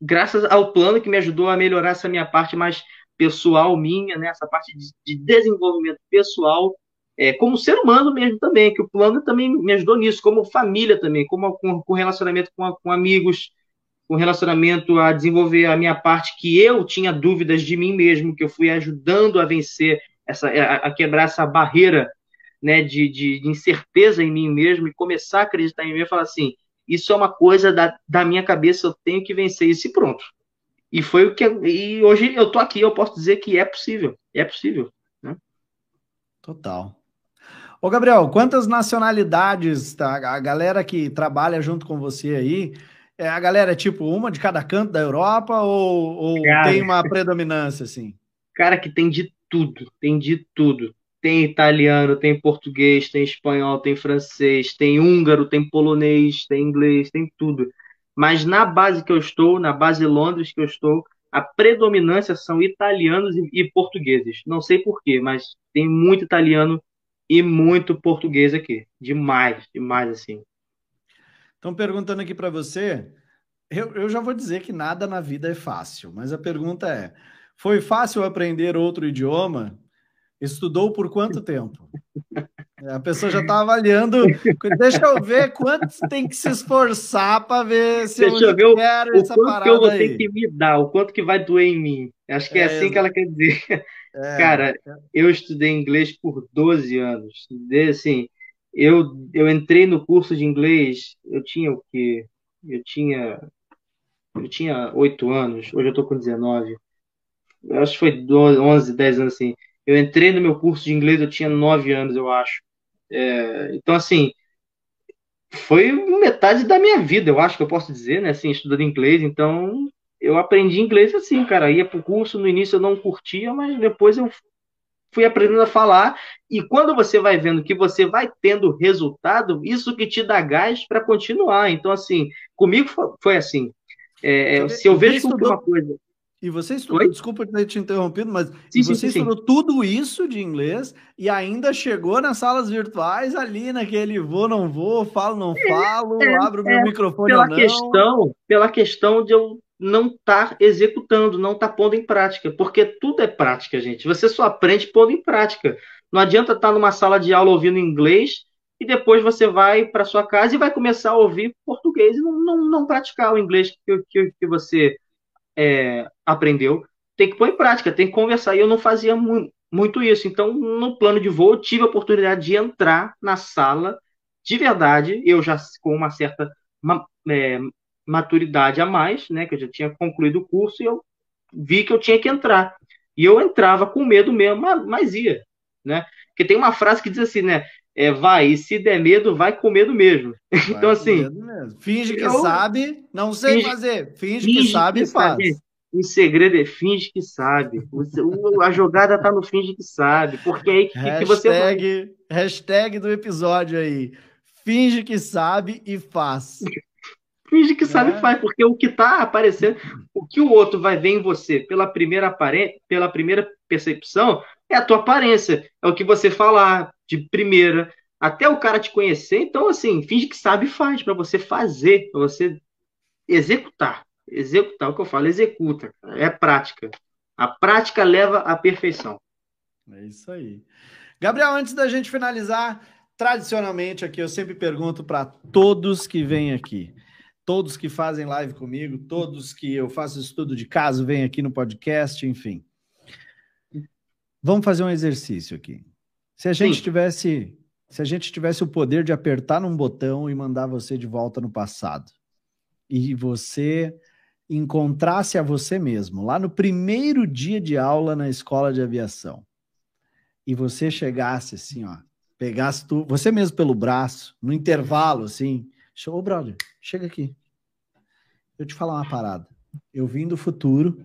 graças ao plano que me ajudou a melhorar essa minha parte mais pessoal minha, né? Essa parte de, de desenvolvimento pessoal, é, como ser humano mesmo também, que o plano também me ajudou nisso, como família também, como com, com relacionamento com, com amigos, com relacionamento a desenvolver a minha parte que eu tinha dúvidas de mim mesmo, que eu fui ajudando a vencer essa, a, a quebrar essa barreira, né, de, de, de, incerteza em mim mesmo e começar a acreditar em mim e falar assim, isso é uma coisa da, da minha cabeça, eu tenho que vencer isso e pronto. E foi o que. E hoje eu tô aqui, eu posso dizer que é possível. É possível. Né? Total. Ô, Gabriel, quantas nacionalidades tá? a galera que trabalha junto com você aí? É a galera é tipo uma de cada canto da Europa ou, ou cara, tem uma predominância assim? Cara, que tem de tudo, tem de tudo. Tem italiano, tem português, tem espanhol, tem francês, tem húngaro, tem polonês, tem inglês, tem tudo. Mas na base que eu estou, na base Londres que eu estou, a predominância são italianos e, e portugueses. Não sei porquê, mas tem muito italiano e muito português aqui. Demais, demais assim. Estão perguntando aqui para você Eu, eu já vou dizer que nada na vida é fácil, mas a pergunta é: foi fácil aprender outro idioma? Estudou por quanto tempo? A pessoa já está avaliando. Deixa eu ver quanto tem que se esforçar para ver se Deixa eu, eu ver o, o quanto que eu vou ter que me dar, o quanto que vai doer em mim. Acho que é, é assim que ela quer dizer. É, Cara, eu estudei inglês por 12 anos. Desde, assim, eu, eu entrei no curso de inglês, eu tinha o quê? Eu tinha eu tinha 8 anos, hoje eu tô com 19. Eu acho que foi 12, 11, 10 anos assim. Eu entrei no meu curso de inglês, eu tinha 9 anos, eu acho. É, então, assim, foi metade da minha vida, eu acho que eu posso dizer, né? Assim, estudando inglês. Então, eu aprendi inglês assim, cara. Ia pro curso, no início eu não curtia, mas depois eu fui aprendendo a falar. E quando você vai vendo que você vai tendo resultado, isso que te dá gás para continuar. Então, assim, comigo foi assim. É, é se eu vejo uma coisa. E você estudou, Oi? desculpa ter te interrompido, mas sim, você sim, estudou sim. tudo isso de inglês e ainda chegou nas salas virtuais ali naquele vou, não vou, falo, não é, falo, é, abro é, meu microfone pela ou não. Questão, pela questão de eu não estar tá executando, não estar tá pondo em prática, porque tudo é prática, gente. Você só aprende pondo em prática. Não adianta estar tá numa sala de aula ouvindo inglês e depois você vai para sua casa e vai começar a ouvir português e não, não, não praticar o inglês que, que, que você é, aprendeu, tem que pôr em prática, tem que conversar. E eu não fazia mu muito isso. Então, no plano de voo, tive a oportunidade de entrar na sala de verdade, eu já com uma certa é, maturidade a mais, né, que eu já tinha concluído o curso, e eu vi que eu tinha que entrar. E eu entrava com medo mesmo, mas ia, né? Porque tem uma frase que diz assim, né? É, vai, e se der medo, vai com medo mesmo. Vai então, assim. Finge que eu, sabe, não sei finge, fazer. Finge, finge que sabe e faz. O segredo é finge que sabe. O, a jogada tá no finge que sabe. Porque aí que, hashtag, que você. Hashtag do episódio aí. Finge que sabe e faz. Finge que sabe é. e faz, porque o que tá aparecendo, o que o outro vai ver em você pela primeira, apare... pela primeira percepção é a tua aparência. É o que você falar, de primeira, até o cara te conhecer. Então, assim, finge que sabe e faz, para você fazer, para você executar. Executar, o que eu falo, executa. É prática. A prática leva à perfeição. É isso aí. Gabriel, antes da gente finalizar, tradicionalmente aqui eu sempre pergunto para todos que vêm aqui, todos que fazem live comigo, todos que eu faço estudo de caso, vêm aqui no podcast, enfim. Vamos fazer um exercício aqui. Se a gente Sim. tivesse, se a gente tivesse o poder de apertar num botão e mandar você de volta no passado, e você encontrasse a você mesmo lá no primeiro dia de aula na escola de aviação, e você chegasse assim, ó, pegasse tu, você mesmo pelo braço, no intervalo, assim, ô brother, chega aqui. Eu te falar uma parada. Eu vim do futuro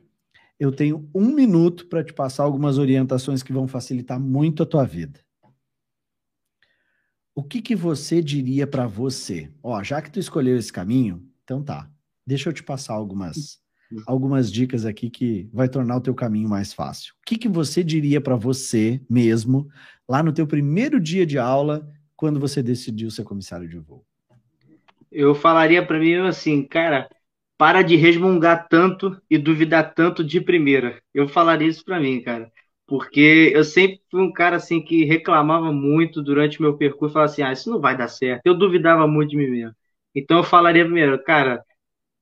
eu tenho um minuto para te passar algumas orientações que vão facilitar muito a tua vida. O que, que você diria para você? Ó, já que tu escolheu esse caminho, então tá. Deixa eu te passar algumas algumas dicas aqui que vai tornar o teu caminho mais fácil. O que, que você diria para você mesmo lá no teu primeiro dia de aula, quando você decidiu ser comissário de voo? Eu falaria para mim assim, cara, para de resmungar tanto e duvidar tanto de primeira. Eu falaria isso para mim, cara. Porque eu sempre fui um cara assim que reclamava muito durante o meu percurso, falava assim: "Ah, isso não vai dar certo". Eu duvidava muito de mim mesmo. Então eu falaria primeiro, cara,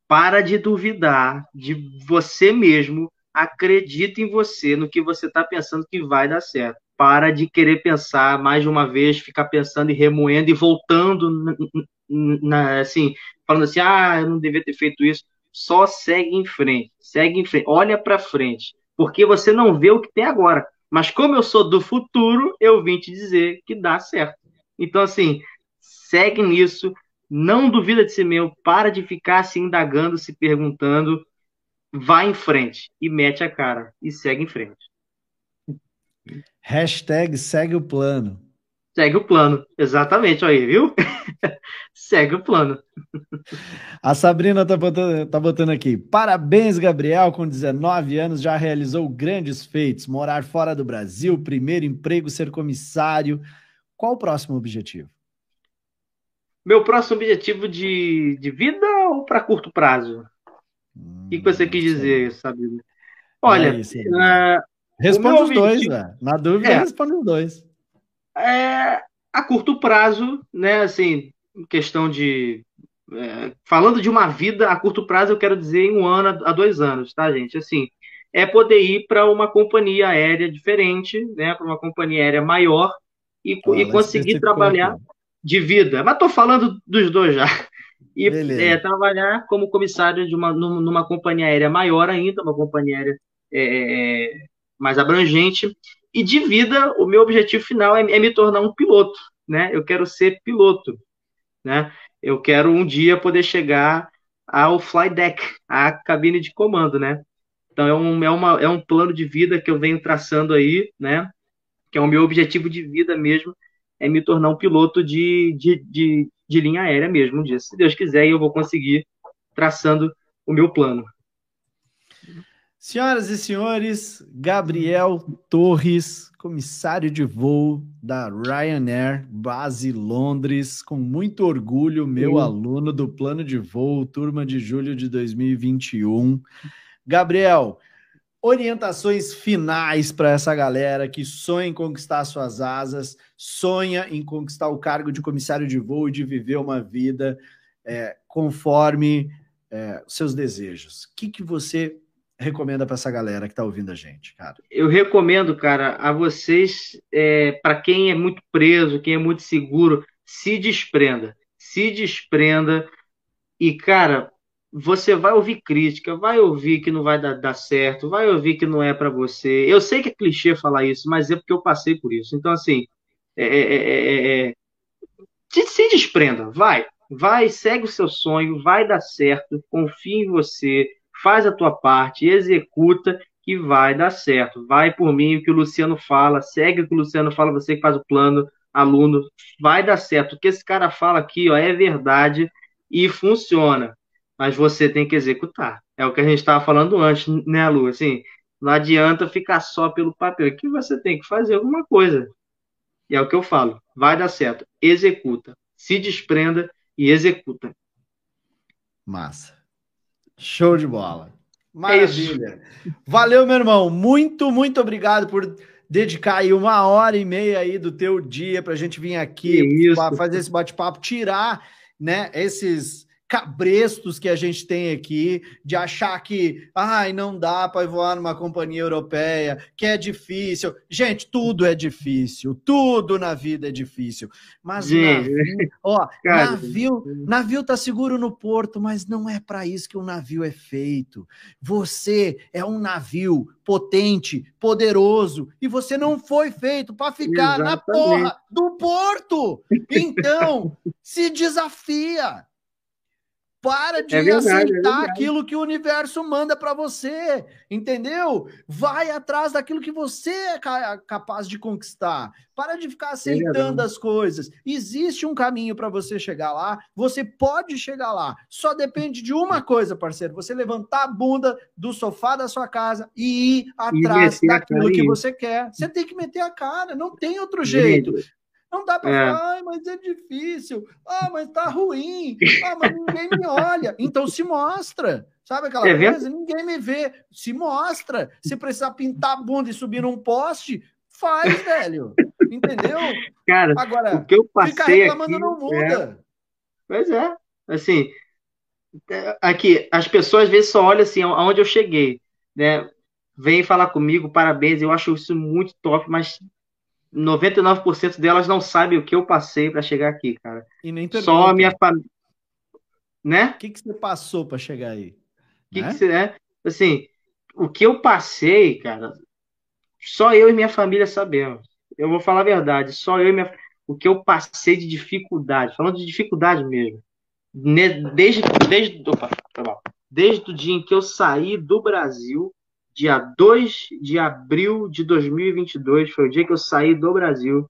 para de duvidar de você mesmo, acredita em você, no que você está pensando que vai dar certo. Para de querer pensar mais de uma vez, ficar pensando e remoendo e voltando na, assim, falando assim, ah, eu não devia ter feito isso. Só segue em frente, segue em frente, olha para frente, porque você não vê o que tem agora. Mas como eu sou do futuro, eu vim te dizer que dá certo. Então, assim, segue nisso, não duvida de si mesmo, para de ficar se indagando, se perguntando, vai em frente e mete a cara e segue em frente. Hashtag segue o plano. Segue o plano, exatamente, aí, viu? Segue o plano. A Sabrina tá botando, tá botando aqui. Parabéns, Gabriel, com 19 anos já realizou grandes feitos. Morar fora do Brasil, primeiro emprego, ser comissário. Qual o próximo objetivo? meu próximo objetivo de, de vida ou para curto prazo? Hum, o que, você quis dizer, sabe? Olha, é isso, uh, responde os dois, né? Na dúvida, é, responde os dois. É, a curto prazo, né? Assim, questão de é, falando de uma vida a curto prazo, eu quero dizer em um ano a dois anos, tá, gente? Assim, é poder ir para uma companhia aérea diferente, né? Para uma companhia aérea maior e, ah, e conseguir trabalhar de vida. Mas estou falando dos dois já. E é, trabalhar como comissário de uma, numa companhia aérea maior ainda, uma companhia aérea é, mais abrangente. E de vida, o meu objetivo final é, é me tornar um piloto, né? Eu quero ser piloto, né? eu quero um dia poder chegar ao fly deck, à cabine de comando, né? Então é um, é, uma, é um plano de vida que eu venho traçando aí, né? Que é o meu objetivo de vida mesmo, é me tornar um piloto de, de, de, de linha aérea mesmo um dia. Se Deus quiser, eu vou conseguir traçando o meu plano. Senhoras e senhores, Gabriel Torres, comissário de voo da Ryanair, base Londres, com muito orgulho, meu Sim. aluno do plano de voo, turma de julho de 2021. Gabriel, orientações finais para essa galera que sonha em conquistar suas asas, sonha em conquistar o cargo de comissário de voo e de viver uma vida é, conforme é, seus desejos. O que, que você recomenda para essa galera que está ouvindo a gente, cara? Eu recomendo, cara, a vocês, é, para quem é muito preso, quem é muito seguro, se desprenda. Se desprenda. E, cara, você vai ouvir crítica, vai ouvir que não vai dar, dar certo, vai ouvir que não é para você. Eu sei que é clichê falar isso, mas é porque eu passei por isso. Então, assim, é, é, é, se, desprenda, vai. Vai, segue o seu sonho, vai dar certo, confie em você faz a tua parte, executa que vai dar certo. Vai por mim o que o Luciano fala, segue o que o Luciano fala, você que faz o plano, aluno, vai dar certo. O que esse cara fala aqui ó, é verdade e funciona, mas você tem que executar. É o que a gente estava falando antes, né, Lu? Assim, não adianta ficar só pelo papel, aqui você tem que fazer alguma coisa. E é o que eu falo, vai dar certo, executa, se desprenda e executa. Massa. Show de bola. Maravilha. É Valeu, meu irmão. Muito, muito obrigado por dedicar aí uma hora e meia aí do teu dia para a gente vir aqui fazer esse bate-papo, tirar né, esses cabrestos que a gente tem aqui, de achar que, ai, não dá para voar numa companhia europeia, que é difícil. Gente, tudo é difícil, tudo na vida é difícil. Mas navio, ó, Cara, navio, navio tá seguro no porto, mas não é para isso que um navio é feito. Você é um navio potente, poderoso, e você não foi feito para ficar Exatamente. na porra do porto. Então, se desafia. Para de é verdade, é aceitar é aquilo que o universo manda para você, entendeu? Vai atrás daquilo que você é capaz de conquistar. Para de ficar é aceitando as coisas. Existe um caminho para você chegar lá, você pode chegar lá. Só depende de uma coisa, parceiro: você levantar a bunda do sofá da sua casa e ir atrás e daquilo que você quer. Você tem que meter a cara, não tem outro jeito. Não dá para é. falar, mas é difícil. Ah, mas tá ruim. Ah, mas ninguém me olha. Então se mostra. Sabe aquela é coisa? Ninguém me vê. Se mostra. Se precisar pintar a bunda e subir num poste, faz, velho. Entendeu? Cara, Agora, o que eu passei ficar reclamando aqui, não muda. É... Pois é. Assim, aqui, as pessoas às vezes só olham assim, aonde eu cheguei, né? Vem falar comigo, parabéns, eu acho isso muito top, mas 99% delas não sabem o que eu passei para chegar aqui, cara. E nem pergunta. Só a minha família. Né? O que, que você passou para chegar aí? O que, né? que você. É? Assim, o que eu passei, cara, só eu e minha família sabemos. Eu vou falar a verdade, só eu e minha. O que eu passei de dificuldade, falando de dificuldade mesmo. Desde, desde, opa, tá desde o dia em que eu saí do Brasil dia 2 de abril de 2022, foi o dia que eu saí do Brasil,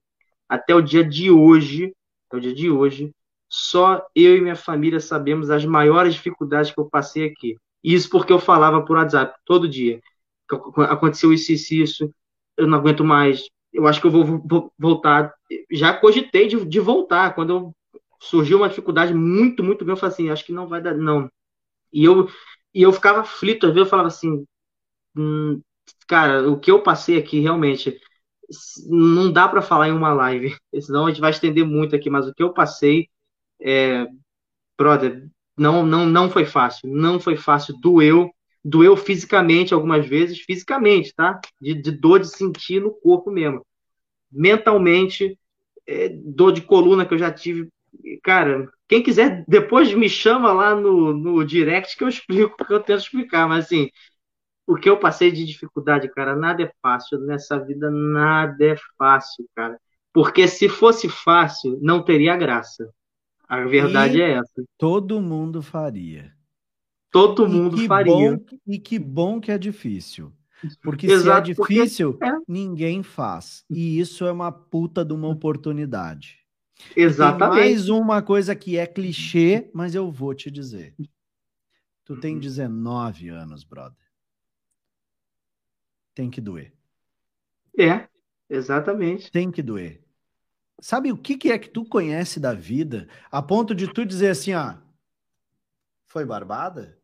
até o dia de hoje, até o dia de hoje, só eu e minha família sabemos as maiores dificuldades que eu passei aqui. Isso porque eu falava por WhatsApp todo dia. Aconteceu isso, isso, isso, eu não aguento mais, eu acho que eu vou, voltar. Já cogitei de, de voltar, quando eu surgiu uma dificuldade muito, muito grande. Eu falei assim, acho que não vai dar, não. E eu, e eu ficava aflito, às vezes eu falava assim, cara, o que eu passei aqui realmente não dá para falar em uma live, senão a gente vai estender muito aqui, mas o que eu passei, é, brother, não, não, não foi fácil, não foi fácil, doeu, doeu fisicamente algumas vezes, fisicamente, tá? De, de dor de sentir no corpo mesmo. Mentalmente, é, dor de coluna que eu já tive. Cara, quem quiser, depois me chama lá no, no direct que eu explico, que eu tento explicar, mas assim, o que eu passei de dificuldade, cara, nada é fácil nessa vida, nada é fácil, cara. Porque se fosse fácil, não teria graça. A verdade e é essa. Todo mundo faria. Todo mundo faria. Bom, e que bom que é difícil. Porque Exato, se é difícil, porque... é. ninguém faz. E isso é uma puta de uma oportunidade. Exatamente. Tem mais uma coisa que é clichê, mas eu vou te dizer. Tu tem 19 anos, brother tem que doer. É, exatamente. Tem que doer. Sabe o que, que é que tu conhece da vida a ponto de tu dizer assim, ó, foi barbada?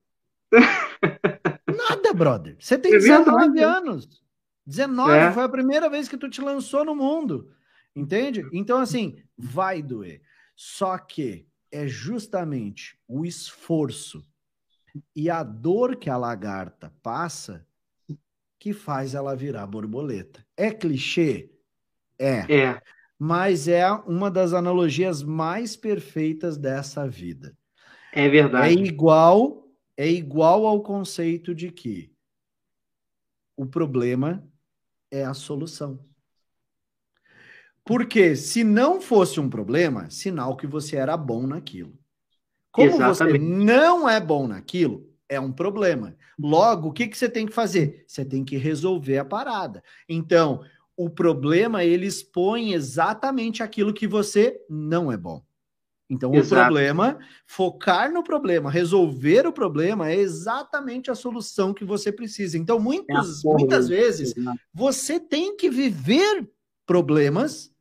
Nada, brother. Você tem é 19 né? anos. 19 é. foi a primeira vez que tu te lançou no mundo. Entende? Então, assim, vai doer. Só que é justamente o esforço e a dor que a lagarta passa que faz ela virar borboleta. É clichê? É. É. Mas é uma das analogias mais perfeitas dessa vida. É verdade. É igual, é igual ao conceito de que o problema é a solução. Porque se não fosse um problema, sinal que você era bom naquilo. Como Exatamente. você não é bom naquilo, é um problema. Logo, o que, que você tem que fazer? Você tem que resolver a parada. Então, o problema, ele expõe exatamente aquilo que você não é bom. Então, Exato. o problema, focar no problema, resolver o problema é exatamente a solução que você precisa. Então, muitas, é muitas vezes, você tem que viver problemas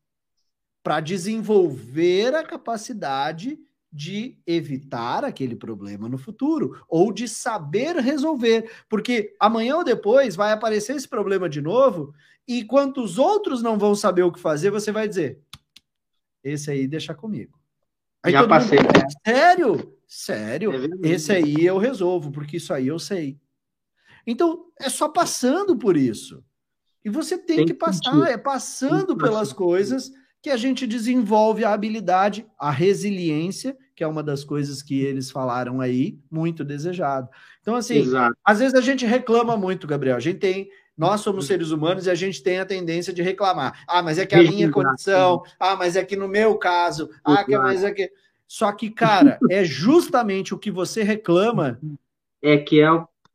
para desenvolver a capacidade de evitar aquele problema no futuro ou de saber resolver, porque amanhã ou depois vai aparecer esse problema de novo e quantos outros não vão saber o que fazer, você vai dizer: esse aí deixa comigo. Aí Já passei. Mundo, né? Sério? Sério? É esse aí eu resolvo, porque isso aí eu sei. Então, é só passando por isso. E você tem, tem que passar, é passando pelas coisas que a gente desenvolve a habilidade, a resiliência que é uma das coisas que eles falaram aí, muito desejado. Então, assim, Exato. às vezes a gente reclama muito, Gabriel. A gente tem. Nós somos seres humanos e a gente tem a tendência de reclamar. Ah, mas é que a minha condição. Ah, mas é que no meu caso. Ah, que, mas é que. Só que, cara, é justamente o que você reclama. É que é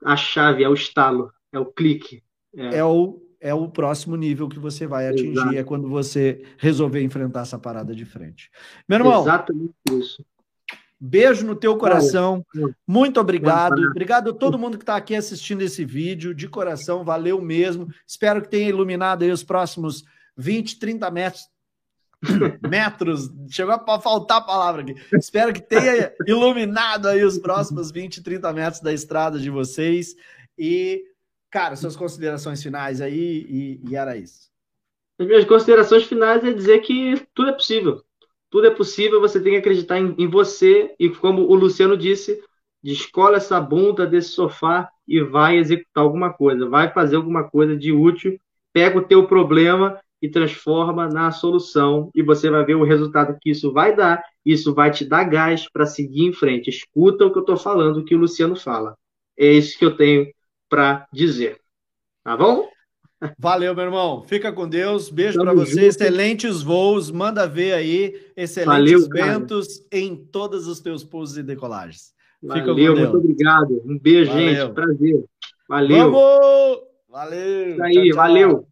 a chave, é o estalo, é o clique. É, é o, é o próximo nível que você vai atingir, Exato. é quando você resolver enfrentar essa parada de frente. Meu irmão. Exatamente isso. Beijo no teu coração. Muito obrigado. Obrigado a todo mundo que está aqui assistindo esse vídeo. De coração, valeu mesmo. Espero que tenha iluminado aí os próximos 20, 30 metros. metros, chegou a faltar a palavra aqui. Espero que tenha iluminado aí os próximos 20, 30 metros da estrada de vocês. E, cara, suas considerações finais aí, e, e era isso. As minhas considerações finais é dizer que tudo é possível tudo é possível, você tem que acreditar em, em você. E como o Luciano disse, descola essa bunda desse sofá e vai executar alguma coisa, vai fazer alguma coisa de útil, pega o teu problema e transforma na solução e você vai ver o resultado que isso vai dar, isso vai te dar gás para seguir em frente. Escuta o que eu estou falando, o que o Luciano fala. É isso que eu tenho para dizer. Tá bom? Valeu, meu irmão. Fica com Deus. Beijo para você. Excelentes voos. Manda ver aí. Excelentes Valeu, ventos cara. em todos os teus pousos e decolagens. Valeu, muito obrigado. Um beijo, valeu. gente. Prazer. Valeu. Vamos! Valeu. Isso aí, tchau, tchau. valeu.